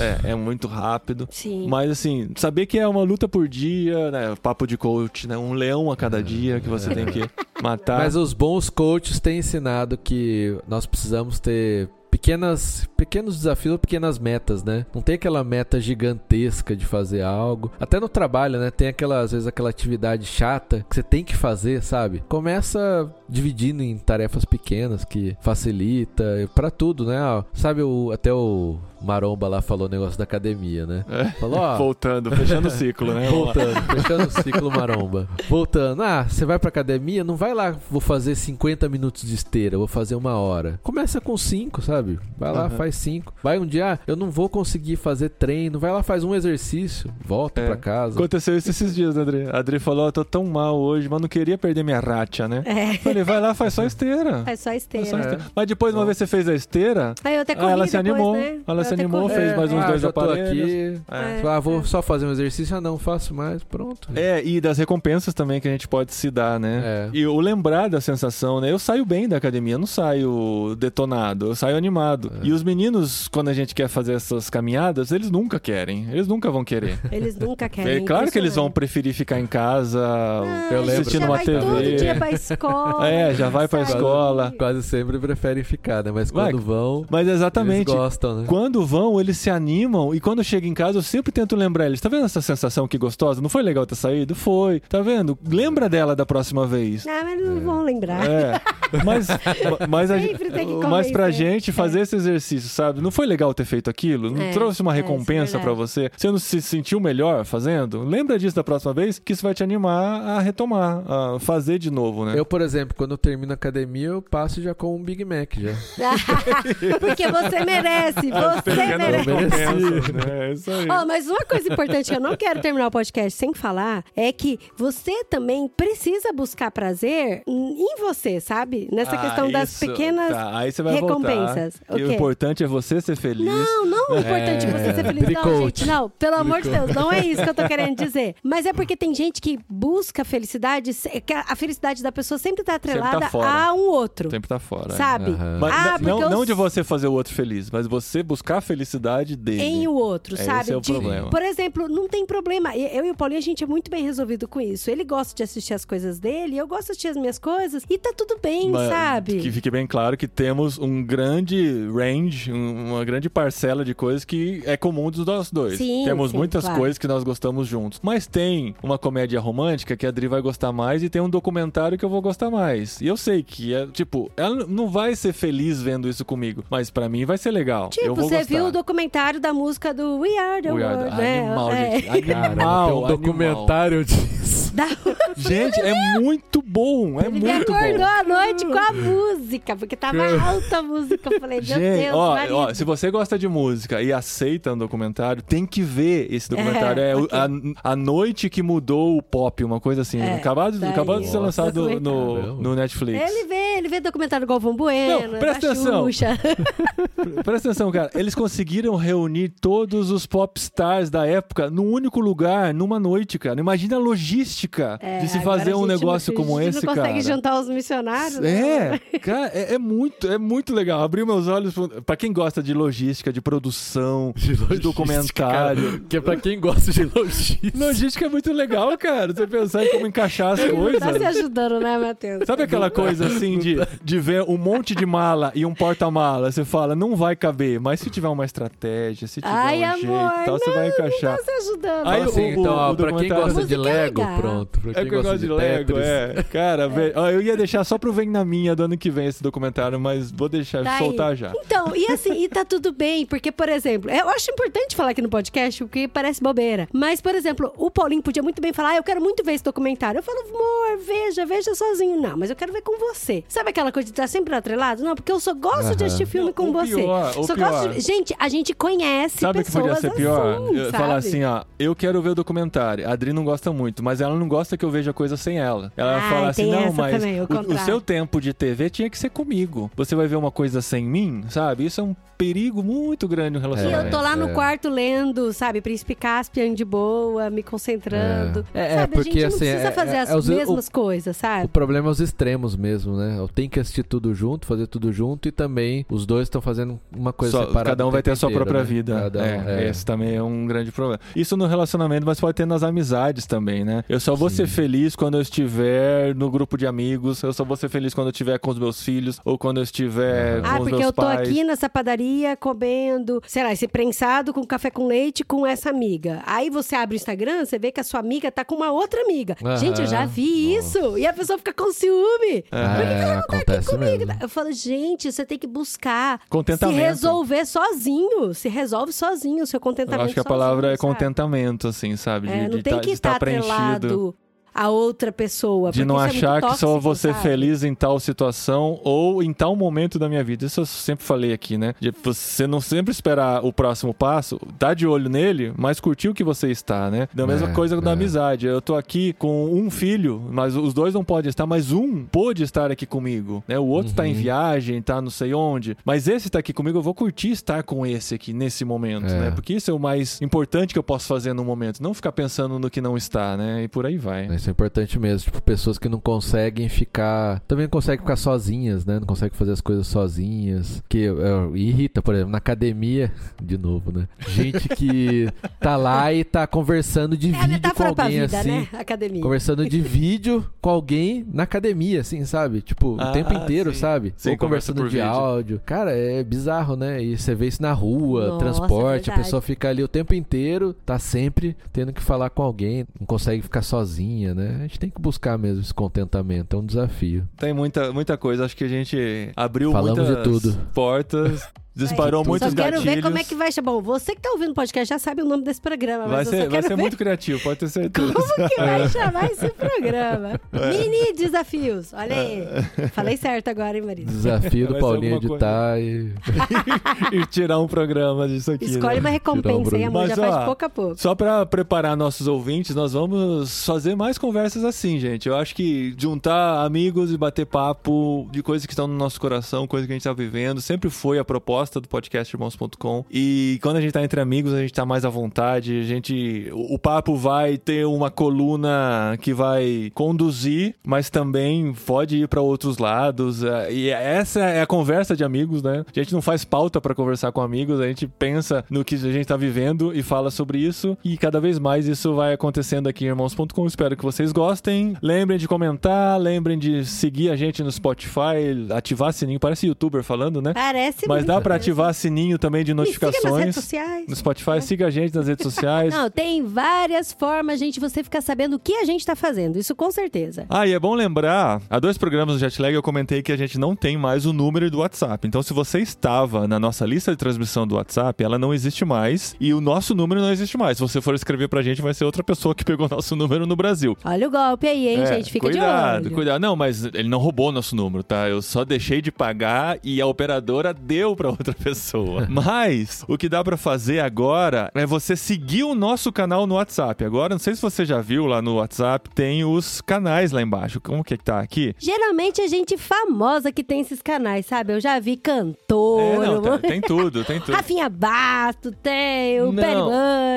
é é, é muito rápido. Sim. Mas assim, saber que é uma luta por dia, né? Papo de coach, né? Um leão a cada dia que você tem que *laughs* matar. Mas os bons coaches têm ensinado que nós precisamos ter pequenas, pequenos desafios, pequenas metas, né? Não tem aquela meta gigantesca de fazer algo. Até no trabalho, né? Tem aquela, às vezes, aquela atividade chata que você tem que fazer, sabe? Começa dividindo em tarefas pequenas que facilita para tudo, né? Sabe o até o Maromba lá falou o negócio da academia, né? É. Falou, ó, Voltando, fechando o ciclo, né? Voltando, fechando o ciclo maromba. Voltando, ah, você vai pra academia, não vai lá, vou fazer 50 minutos de esteira, vou fazer uma hora. Começa com 5, sabe? Vai lá, Aham. faz 5. Vai um dia, ah, eu não vou conseguir fazer treino, vai lá, faz um exercício, volta É. pra casa. Aconteceu isso esses dias, né, Adri? A Adri falou, eu tô tão mal hoje, mas não queria perder minha racha, né? É, Falei, vai lá, faz só esteira. faz só Faz esteira. só É. esteira. Mas depois, uma vez que você fez a esteira, Aí eu até corri ela se depois, animou. né? Ela Eu se animou, corri. fez mais uns ah, dois aparelhos. aqui. É. Ah, vou só fazer um exercício, ah não, faço mais, pronto. É, e das recompensas também que a gente pode se dar, né? É. E o lembrar da sensação, né? Eu saio bem da academia, eu não saio detonado, eu saio animado. É. E os meninos, quando a gente quer fazer essas caminhadas, eles nunca querem. Eles nunca vão querer. *laughs* Eles nunca querem. É claro que eles vão preferir ficar em casa, Ah, Eu assistindo já uma vai TV. todo dia pra escola. É, já vai pra sair. escola. Quase sempre preferem ficar, né? Mas Vai. quando vão, Mas exatamente. eles gostam, né? Quando vão, eles se animam e quando chega em casa, eu sempre tento lembrar eles. Tá vendo essa sensação que gostosa? Não foi legal ter saído? Foi. Tá vendo? Lembra dela da próxima vez. Ah, mas não vão lembrar. É. Mas, *laughs* mas, a, Sempre tem que mas pra gente fazer esse exercício, sabe? Não foi legal ter feito aquilo? Não É, trouxe uma é, é recompensa pra verdade. você? Você não se sentiu melhor fazendo? Lembra disso da próxima vez, que isso vai te animar a retomar, a fazer de novo, né? Eu, por exemplo, quando eu termino a academia, eu passo já com um Big Mac já. *laughs* Porque você merece, *laughs* você merece. recompensas, né? É isso aí. Ó, mas uma coisa importante que eu não quero terminar o podcast sem falar é que você também precisa buscar prazer em você, sabe? Nessa Ah, questão das isso. pequenas Tá, aí você O E o importante é você ser feliz. Não, não é importante É, você ser feliz, não, gente. Não, pelo amor de Deus, não é isso que eu tô querendo dizer. Mas é porque tem gente que busca felicidade, que a felicidade da pessoa sempre tá atrelada fora. a um outro. Tempo tá fora. é. Sabe? Aham. Mas ah, não- eu não de você fazer o outro feliz, mas você buscar a felicidade dele. em o outro, Esse sabe? é o De- problema. Por exemplo, não tem problema. Eu e o Paulinho, a gente é muito bem resolvido com isso. Ele gosta de assistir as coisas dele, eu gosto de assistir as minhas coisas, e tá tudo bem, Mas sabe? Que fique bem claro que temos um grande range, um- uma grande parcela de coisas que é comum dos nós dois. Sim, temos sim, muitas claro. coisas que nós gostamos juntos. Mas tem uma comédia romântica que a Adri vai gostar mais e tem um documentário que eu vou gostar mais. E eu sei que é, tipo, ela não vai ser feliz vendo isso comigo, mas pra mim vai ser legal. eu Tipo, vou você gostar. viu o documentário da música do We Are the We Are World, the- né? Animal, É. gente. Animal, tem um animal. documentário disso. Da- *laughs* Gente, é muito bom. É Ele muito acordou bom. à noite com a música, porque tava alta a música. Falei, meu Gente, Deus, ó, marido. ó, se você gosta de música e aceita um documentário, tem que ver esse documentário. É, É, o- ok. a, a noite que mudou o pop, uma coisa assim. É, acabado, daí, acabado de ser nossa, lançado no, documentário. no Netflix. Ele vê, ele vê documentário do Galvão Bueno, Não, presta atenção. Xuxa. *laughs* Presta atenção, cara. Eles conseguiram reunir todos os pop stars da época num único lugar, numa noite, cara. Imagina a logística É, de se fazer um negócio não, como a gente esse, não cara. consegue juntar os missionários. né? É, cara, é, é muito, é muito legal. Abriu meus olhos pra quem gosta de logística, de produção, de, documentário. cara, que é pra quem gosta de logística. Logística é muito legal, cara. Você pensar em como encaixar as Tá se coisas. ajudando, né, Matheus? Sabe aquela coisa assim de, de ver um monte de mala e um porta-mala? Você fala, não vai caber, mas se tiver uma estratégia, se tiver Ai, um amor, jeito e tal, você vai encaixar. Tá se ajudando. Aí assim, o- então, o- ó, o pra quem documentário- gosta de é Lego, legal. pronto. Pra É quem que eu gosta gosto de de Lego, Tetris. é. Cara, velho, ó, eu ia deixar só pro Vem na Minha do ano que vem esse documentário, mas vou deixar Daí. soltar já. Então, e assim, e tá tudo bem, porque, por exemplo, eu acho importante falar aqui no podcast, porque parece bobeira. Mas, por exemplo, o Paulinho podia muito bem falar, ah, eu quero muito ver esse documentário. Eu falo, amor, veja, veja sozinho. Não, mas eu quero ver com você. Sabe aquela coisa de estar sempre atrelado? Não, porque eu só gosto de Aham. assistir filme com O você. pior, o só pior. gosto de... Gente, a gente conhece Sabe o que pessoas podia ser pior? assim, falar assim, ó, eu quero ver o documentário. A Adri não gosta muito, mas ela não gosta que eu veja coisa sem ela. Ela Ah, fala assim, não, mas também, o o, seu tempo de TV tinha que ser comigo. Você vai ver uma coisa sem mim, sabe? Isso é um perigo muito grande no E relacionamento. eu tô lá no É. quarto lendo, sabe, Príncipe Caspian de boa, me concentrando. É. É, é, sabe, porque, a gente não assim, precisa é- fazer é- as é mesmas coisas, O sabe? problema é os extremos mesmo, né? Eu tenho que assistir tudo junto, fazer tudo junto e também os dois estão fazendo uma coisa Só- separada. cada um o vai ter a sua própria né? vida. Cada um, é, é. Esse também é um grande problema. Isso no relacionamento, mas pode ter nas amizades também, né? Eu só vou Sim. ser feliz quando eu estiver no grupo de amigos. Eu só vou ser feliz quando eu estiver com os meus filhos ou quando eu estiver Aham. com Ah, os porque meus eu tô pais. aqui nessa padaria comendo, sei lá, esse prensado com café com leite com essa amiga. Aí você abre o Instagram, você vê que a sua amiga tá com uma outra amiga. Aham. Gente, eu já vi Nossa. isso. E a pessoa fica com ciúme. É, acontece mesmo. Eu falo, gente, você tem que buscar se resolver sozinho. Se resolve sozinho o seu Eu contentamento. acho que a palavra é sabe? contentamento, assim, sabe? De, É, não de tem tá- que de estar estar preenchido. atrelado a outra pessoa. De não é achar que só tóxico, vou ser sabe? feliz em tal situação ou em tal momento da minha vida. Isso eu sempre falei aqui, né? De você não sempre esperar o próximo passo, tá de olho nele, mas curtir o que você está, né? Da mesma É, coisa da é. amizade. Eu tô aqui com um filho, mas os dois não podem estar, mas um pôde estar aqui comigo, né? O outro tá em Uhum. viagem, tá não sei onde, mas esse tá aqui comigo, eu vou curtir estar com esse aqui nesse momento, É. né? Porque isso é o mais importante que eu posso fazer no momento, não ficar pensando no que não está, né? E por aí vai. Isso é importante mesmo. Tipo, pessoas que não conseguem ficar. Também não conseguem ficar sozinhas, né? Não conseguem fazer as coisas sozinhas. Que é, irrita, por exemplo, na academia. *laughs* De novo, né? Gente que tá lá e tá conversando de É a vídeo com alguém vida, assim. né? Academia. Conversando de vídeo com alguém na academia, assim, sabe? Tipo, Ah, o tempo inteiro, sim. sabe? Sim, Ou conversa conversando de vídeo. áudio. Cara, é bizarro, né? E você vê isso na rua, Nossa, transporte, a verdade. pessoa fica ali o tempo inteiro, tá sempre tendo que falar com alguém, não consegue ficar sozinha, né? A gente tem que buscar mesmo esse contentamento, é um desafio. Tem muita, muita coisa. Acho que a gente abriu Falamos muitas de tudo. portas. *laughs* disparou Só muitos quero gatilhos. ver como é que vai chamar. Bom, você que tá ouvindo o podcast já sabe o nome desse programa. Vai mas eu ser, só vai quero ser ver muito criativo, pode ter certeza. Como que *laughs* vai chamar esse programa? Mini desafios. Olha aí. Falei certo agora, hein, marido? Desafio do Paulinho editar e. *laughs* e tirar um programa disso aqui. Escolhe né? uma recompensa, hein, amor? Mas, Já faz ó, de pouco a pouco. Só pra preparar nossos ouvintes, nós vamos fazer mais conversas assim, gente. Eu acho que juntar amigos e bater papo de coisas que estão no nosso coração, coisas que a gente tá vivendo, sempre foi a proposta do podcast irmãos.com. E quando a gente tá entre amigos, a gente tá mais à vontade, a gente o o papo vai ter uma coluna que vai conduzir, mas também pode ir pra outros lados. é, E essa é a conversa de amigos, né? A gente não faz pauta pra conversar com amigos, a gente pensa no que a gente tá vivendo e fala sobre isso. E cada vez mais isso vai acontecendo aqui em irmãos.com. Espero que vocês gostem. Lembrem de comentar, lembrem de seguir a gente no Spotify, ativar sininho. Parece youtuber falando, né? Parece Mas muito dá pra interessante. ativar sininho também de Me siga nas redes notificações. sociais. No Spotify, siga a gente nas redes *laughs* sociais. Não, tem várias formas, gente, você ficar sabendo o que a gente tá fazendo. Isso com certeza. Ah, e é bom lembrar, há dois programas do Jetlag eu comentei que a gente não tem mais o número do WhatsApp. Então, se você estava na nossa lista de transmissão do WhatsApp, ela não existe mais e o nosso número não existe mais. Se você for escrever pra gente, vai ser outra pessoa que *laughs* pegou nosso número no Brasil. Olha o golpe aí, hein, É, gente? Fica cuidado, de olho. Cuidado, Não, mas ele não roubou nosso número, tá? Eu só deixei de pagar e a operadora deu pra outra pessoa. *laughs* mas o que dá pra fazer agora é você seguir o nosso canal no WhatsApp. Agora, não sei se você já viu lá no WhatsApp, tem os canais lá embaixo. Como que é que tá aqui? Geralmente é gente famosa que tem esses canais, sabe? Eu já vi É, cantor. não, tem, tem tudo, tem *laughs* tudo. Rafinha Basto, tem o Não, Perry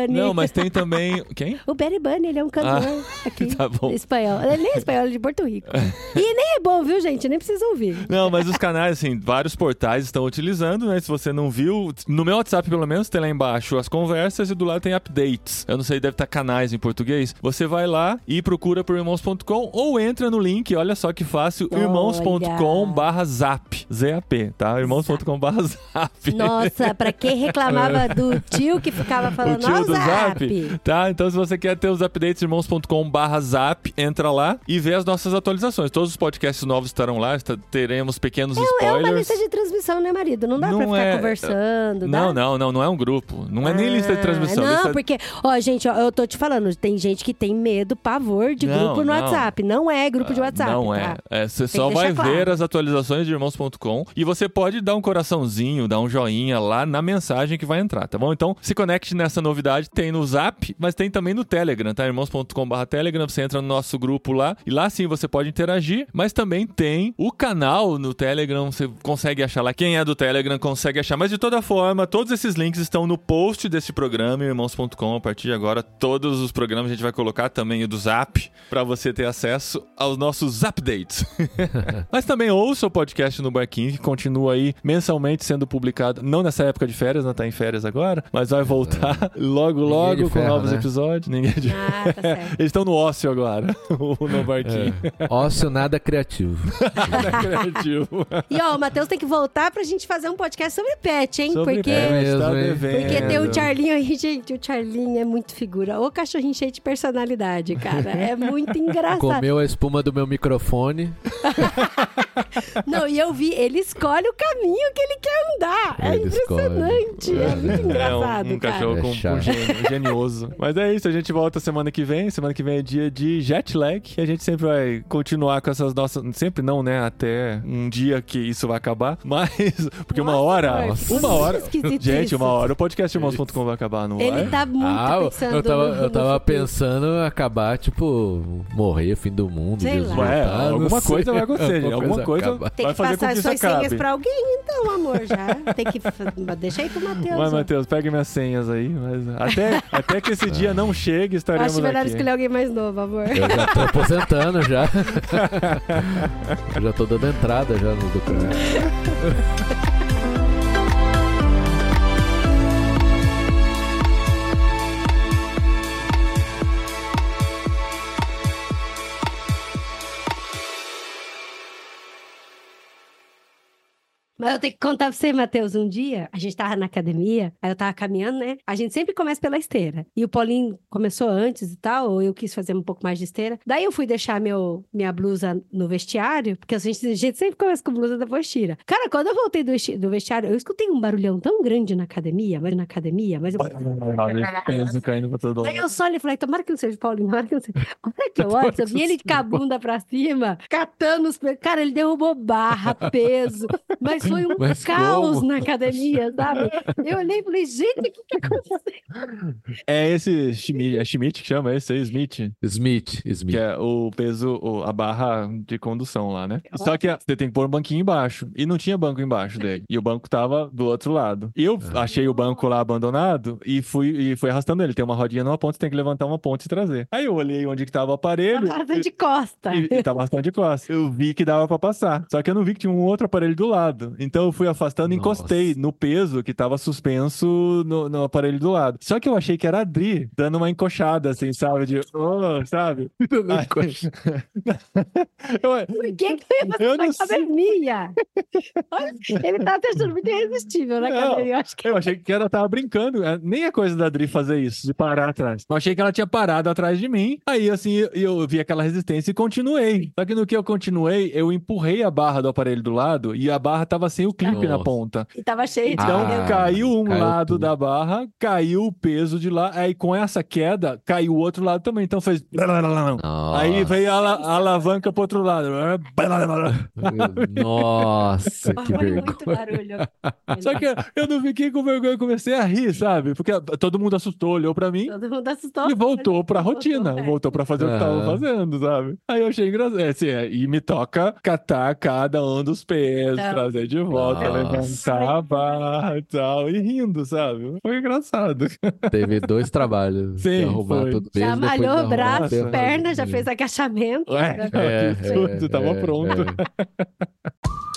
Bunny. Não, mas tem também. Quem? O Perry Bunny, ele é um cantor *laughs* aqui. tá bom. Espanhol. Ele nem é espanhol, ele é de Porto Rico. e nem é bom, viu, gente? Nem precisa ouvir. Não, mas os canais, assim, vários portais estão utilizando, né? Se você não viu, no meu WhatsApp, pelo menos, tem lá embaixo as conversas e do lado tem updates. Eu não sei, deve estar canais em português. Você vai lá e procura por irmãos.com ou entra no link, olha só que fácil, Olha. irmãos.com barra zap, ZAP, tá? irmãos.com barra zap. Nossa, pra quem reclamava *laughs* do tio que ficava O falando, tio ó, do Zap, Zap. tá? Então se você quer ter os updates, irmãos.com barra Zap, entra lá e vê as nossas atualizações. Todos os podcasts novos estarão lá, teremos pequenos É spoilers. uma lista de transmissão, né, marido? Não dá pra Não ficar é- conversando, Não, dá? não, não, não é um grupo. Não é nem lista de transmissão. Ah, Não, lista- porque, ó, gente, ó, eu tô te falando, tem gente que tem medo, pavor de Não, grupo no não. WhatsApp. Não é grupo de Ah, WhatsApp. Não é. tá? É, Você que só vai claro. ver as atualizações de irmãos.com e você pode dar um coraçãozinho, dar um joinha lá na mensagem que vai entrar, tá bom? Então se conecte nessa novidade. Tem no Zap, mas tem também no Telegram, tá? irmãos.com.br Telegram. Você entra no nosso grupo lá e lá sim você pode interagir, mas também tem o canal no Telegram. Você consegue achar lá. Quem é do Telegram consegue achar. Mas de toda forma, todos esses links estão no post desse programa, irmãos.com. A partir de agora, todos os programas a gente vai colocar também o do Zap para você ter acesso aos nossos updates. *laughs* Mas também ouça o podcast no Barquinho, que continua aí mensalmente sendo publicado. Não nessa época de férias, não tá em férias agora, mas vai voltar *laughs* logo, Ninguém logo de com ferro, novos né? episódios. Ninguém de... Ah, tá *laughs* certo. Eles estão no ócio agora, o no Barquinho. É. Ócio nada criativo. Nada criativo. E ó, o Matheus tem que voltar pra gente fazer um podcast sobre pet, hein? Sobre porque. pet, É tá mesmo. Porque tem o Charlinho aí, gente. O Charlinho é muito figura. O cachorrinho cheio de personalidade, cara. É muito engraçado. Comeu a espuma do meu microfone. *laughs* Não, e eu vi, ele escolhe o caminho que ele quer andar. É Ele impressionante. É muito engraçado, É um, um cachorro É com, com chato. gênio, genioso. Mas é isso, a gente volta semana que vem. Semana que vem é dia de jet lag. E a gente sempre vai continuar com essas nossas. Sempre não, né? Até um dia que isso vai acabar. *laughs* Mas. Porque uma Nossa, hora. Uma hora. Gente, isso. uma hora. O podcast irmãos.com vai acabar, não Ele tá muito ah, pensando eu tava, no- eu no tava pensando acabar, tipo, morrer, fim do mundo. Sei Jesus lá. Não alguma sei. coisa vai acontecer, *laughs* alguma coisa-. Tem Vai que fazer com passar que isso suas senhas pra alguém, então, amor, já. *laughs* Tem que... Deixa aí pro Matheus. Vai, ó. Matheus, pegue minhas senhas aí. Mas até, *laughs* até que esse dia não chegue, estaremos Acho melhor aqui. escolher alguém mais novo, amor. Eu já tô aposentando já. eu já tô dando entrada já no documento. Eu tenho que contar pra você, Matheus, um dia, a gente tava na academia, aí eu tava caminhando, né? A gente sempre começa pela esteira. E o Paulinho começou antes e tal, ou eu quis fazer um pouco mais de esteira. Daí eu fui deixar meu, minha blusa no vestiário, porque a gente, a gente sempre começa com blusa, depois tira. Cara, quando eu voltei do, do vestiário, eu escutei um barulhão tão grande na academia, mas na academia, mas eu... Peso caindo pra todo Aí eu só olhei e falei, tomara que não seja o Paulinho, tomara que não seja. Olha que eu olho, eu vi ele com a bunda pra cima, catando os. Cara, ele derrubou barra, peso, mas foi um Mas caos como? na academia, sabe? Eu olhei e falei, gente, o que que aconteceu? É esse Schmidt, é Schmidt que chama esse aí, Smith? Smith, Smith. Que é o peso, a barra de condução lá, né? Só que você tem que pôr um banquinho embaixo. E não tinha banco embaixo dele. E o banco tava do outro lado. E eu Ah. achei o banco lá abandonado e fui, e fui arrastando ele. Tem uma rodinha numa ponta, você tem que levantar uma ponta e trazer. Aí eu olhei onde que tava o aparelho. Tava de costa. E, e tava bastante de costas. Eu vi que dava pra passar. Só que eu não vi que tinha um outro aparelho do lado. Então eu fui afastando e encostei no peso que tava suspenso no, no aparelho do lado. Só que eu achei que era a Dri dando uma encoxada, assim, sabe? De, oh, sabe? *laughs* Aí- *laughs* eu, Por que que eu ia fazer Eu na academia? Ele tá te achando muito irresistível na academia. Eu acho que eu achei que ela tava brincando. É, Nem é coisa da Dri fazer isso, de parar atrás. Eu achei que ela tinha parado atrás de mim. Aí, assim, eu, eu vi aquela resistência e continuei. Só que no que eu continuei, eu empurrei a barra do aparelho do lado e a barra tava sem o clipe na Nossa. ponta. e tava cheio de Então Ah, caiu um caiu lado tudo. da barra, caiu o peso de lá, aí com essa queda, caiu o outro lado também. Então fez. Aí veio a, a alavanca pro outro lado. Nossa, que vergonha. Só que eu não fiquei com vergonha, eu comecei a rir, sabe? Porque todo mundo assustou, olhou pra mim. Todo mundo assustou. E voltou pra Voltou, rotina, é. voltou pra fazer o que tava fazendo, sabe? Aí eu achei engraçado. É, assim, é, e me toca catar cada um dos pés, Não. trazer de volta, Nossa. levantar a barra e tal, e rindo, sabe? Foi engraçado. Teve dois trabalhos. Sim, arrumar foi. tudo Já mesmo, de malhou braço, perna, já fez agachamento. Ué, É, que *laughs* tudo, tava é, pronto. é.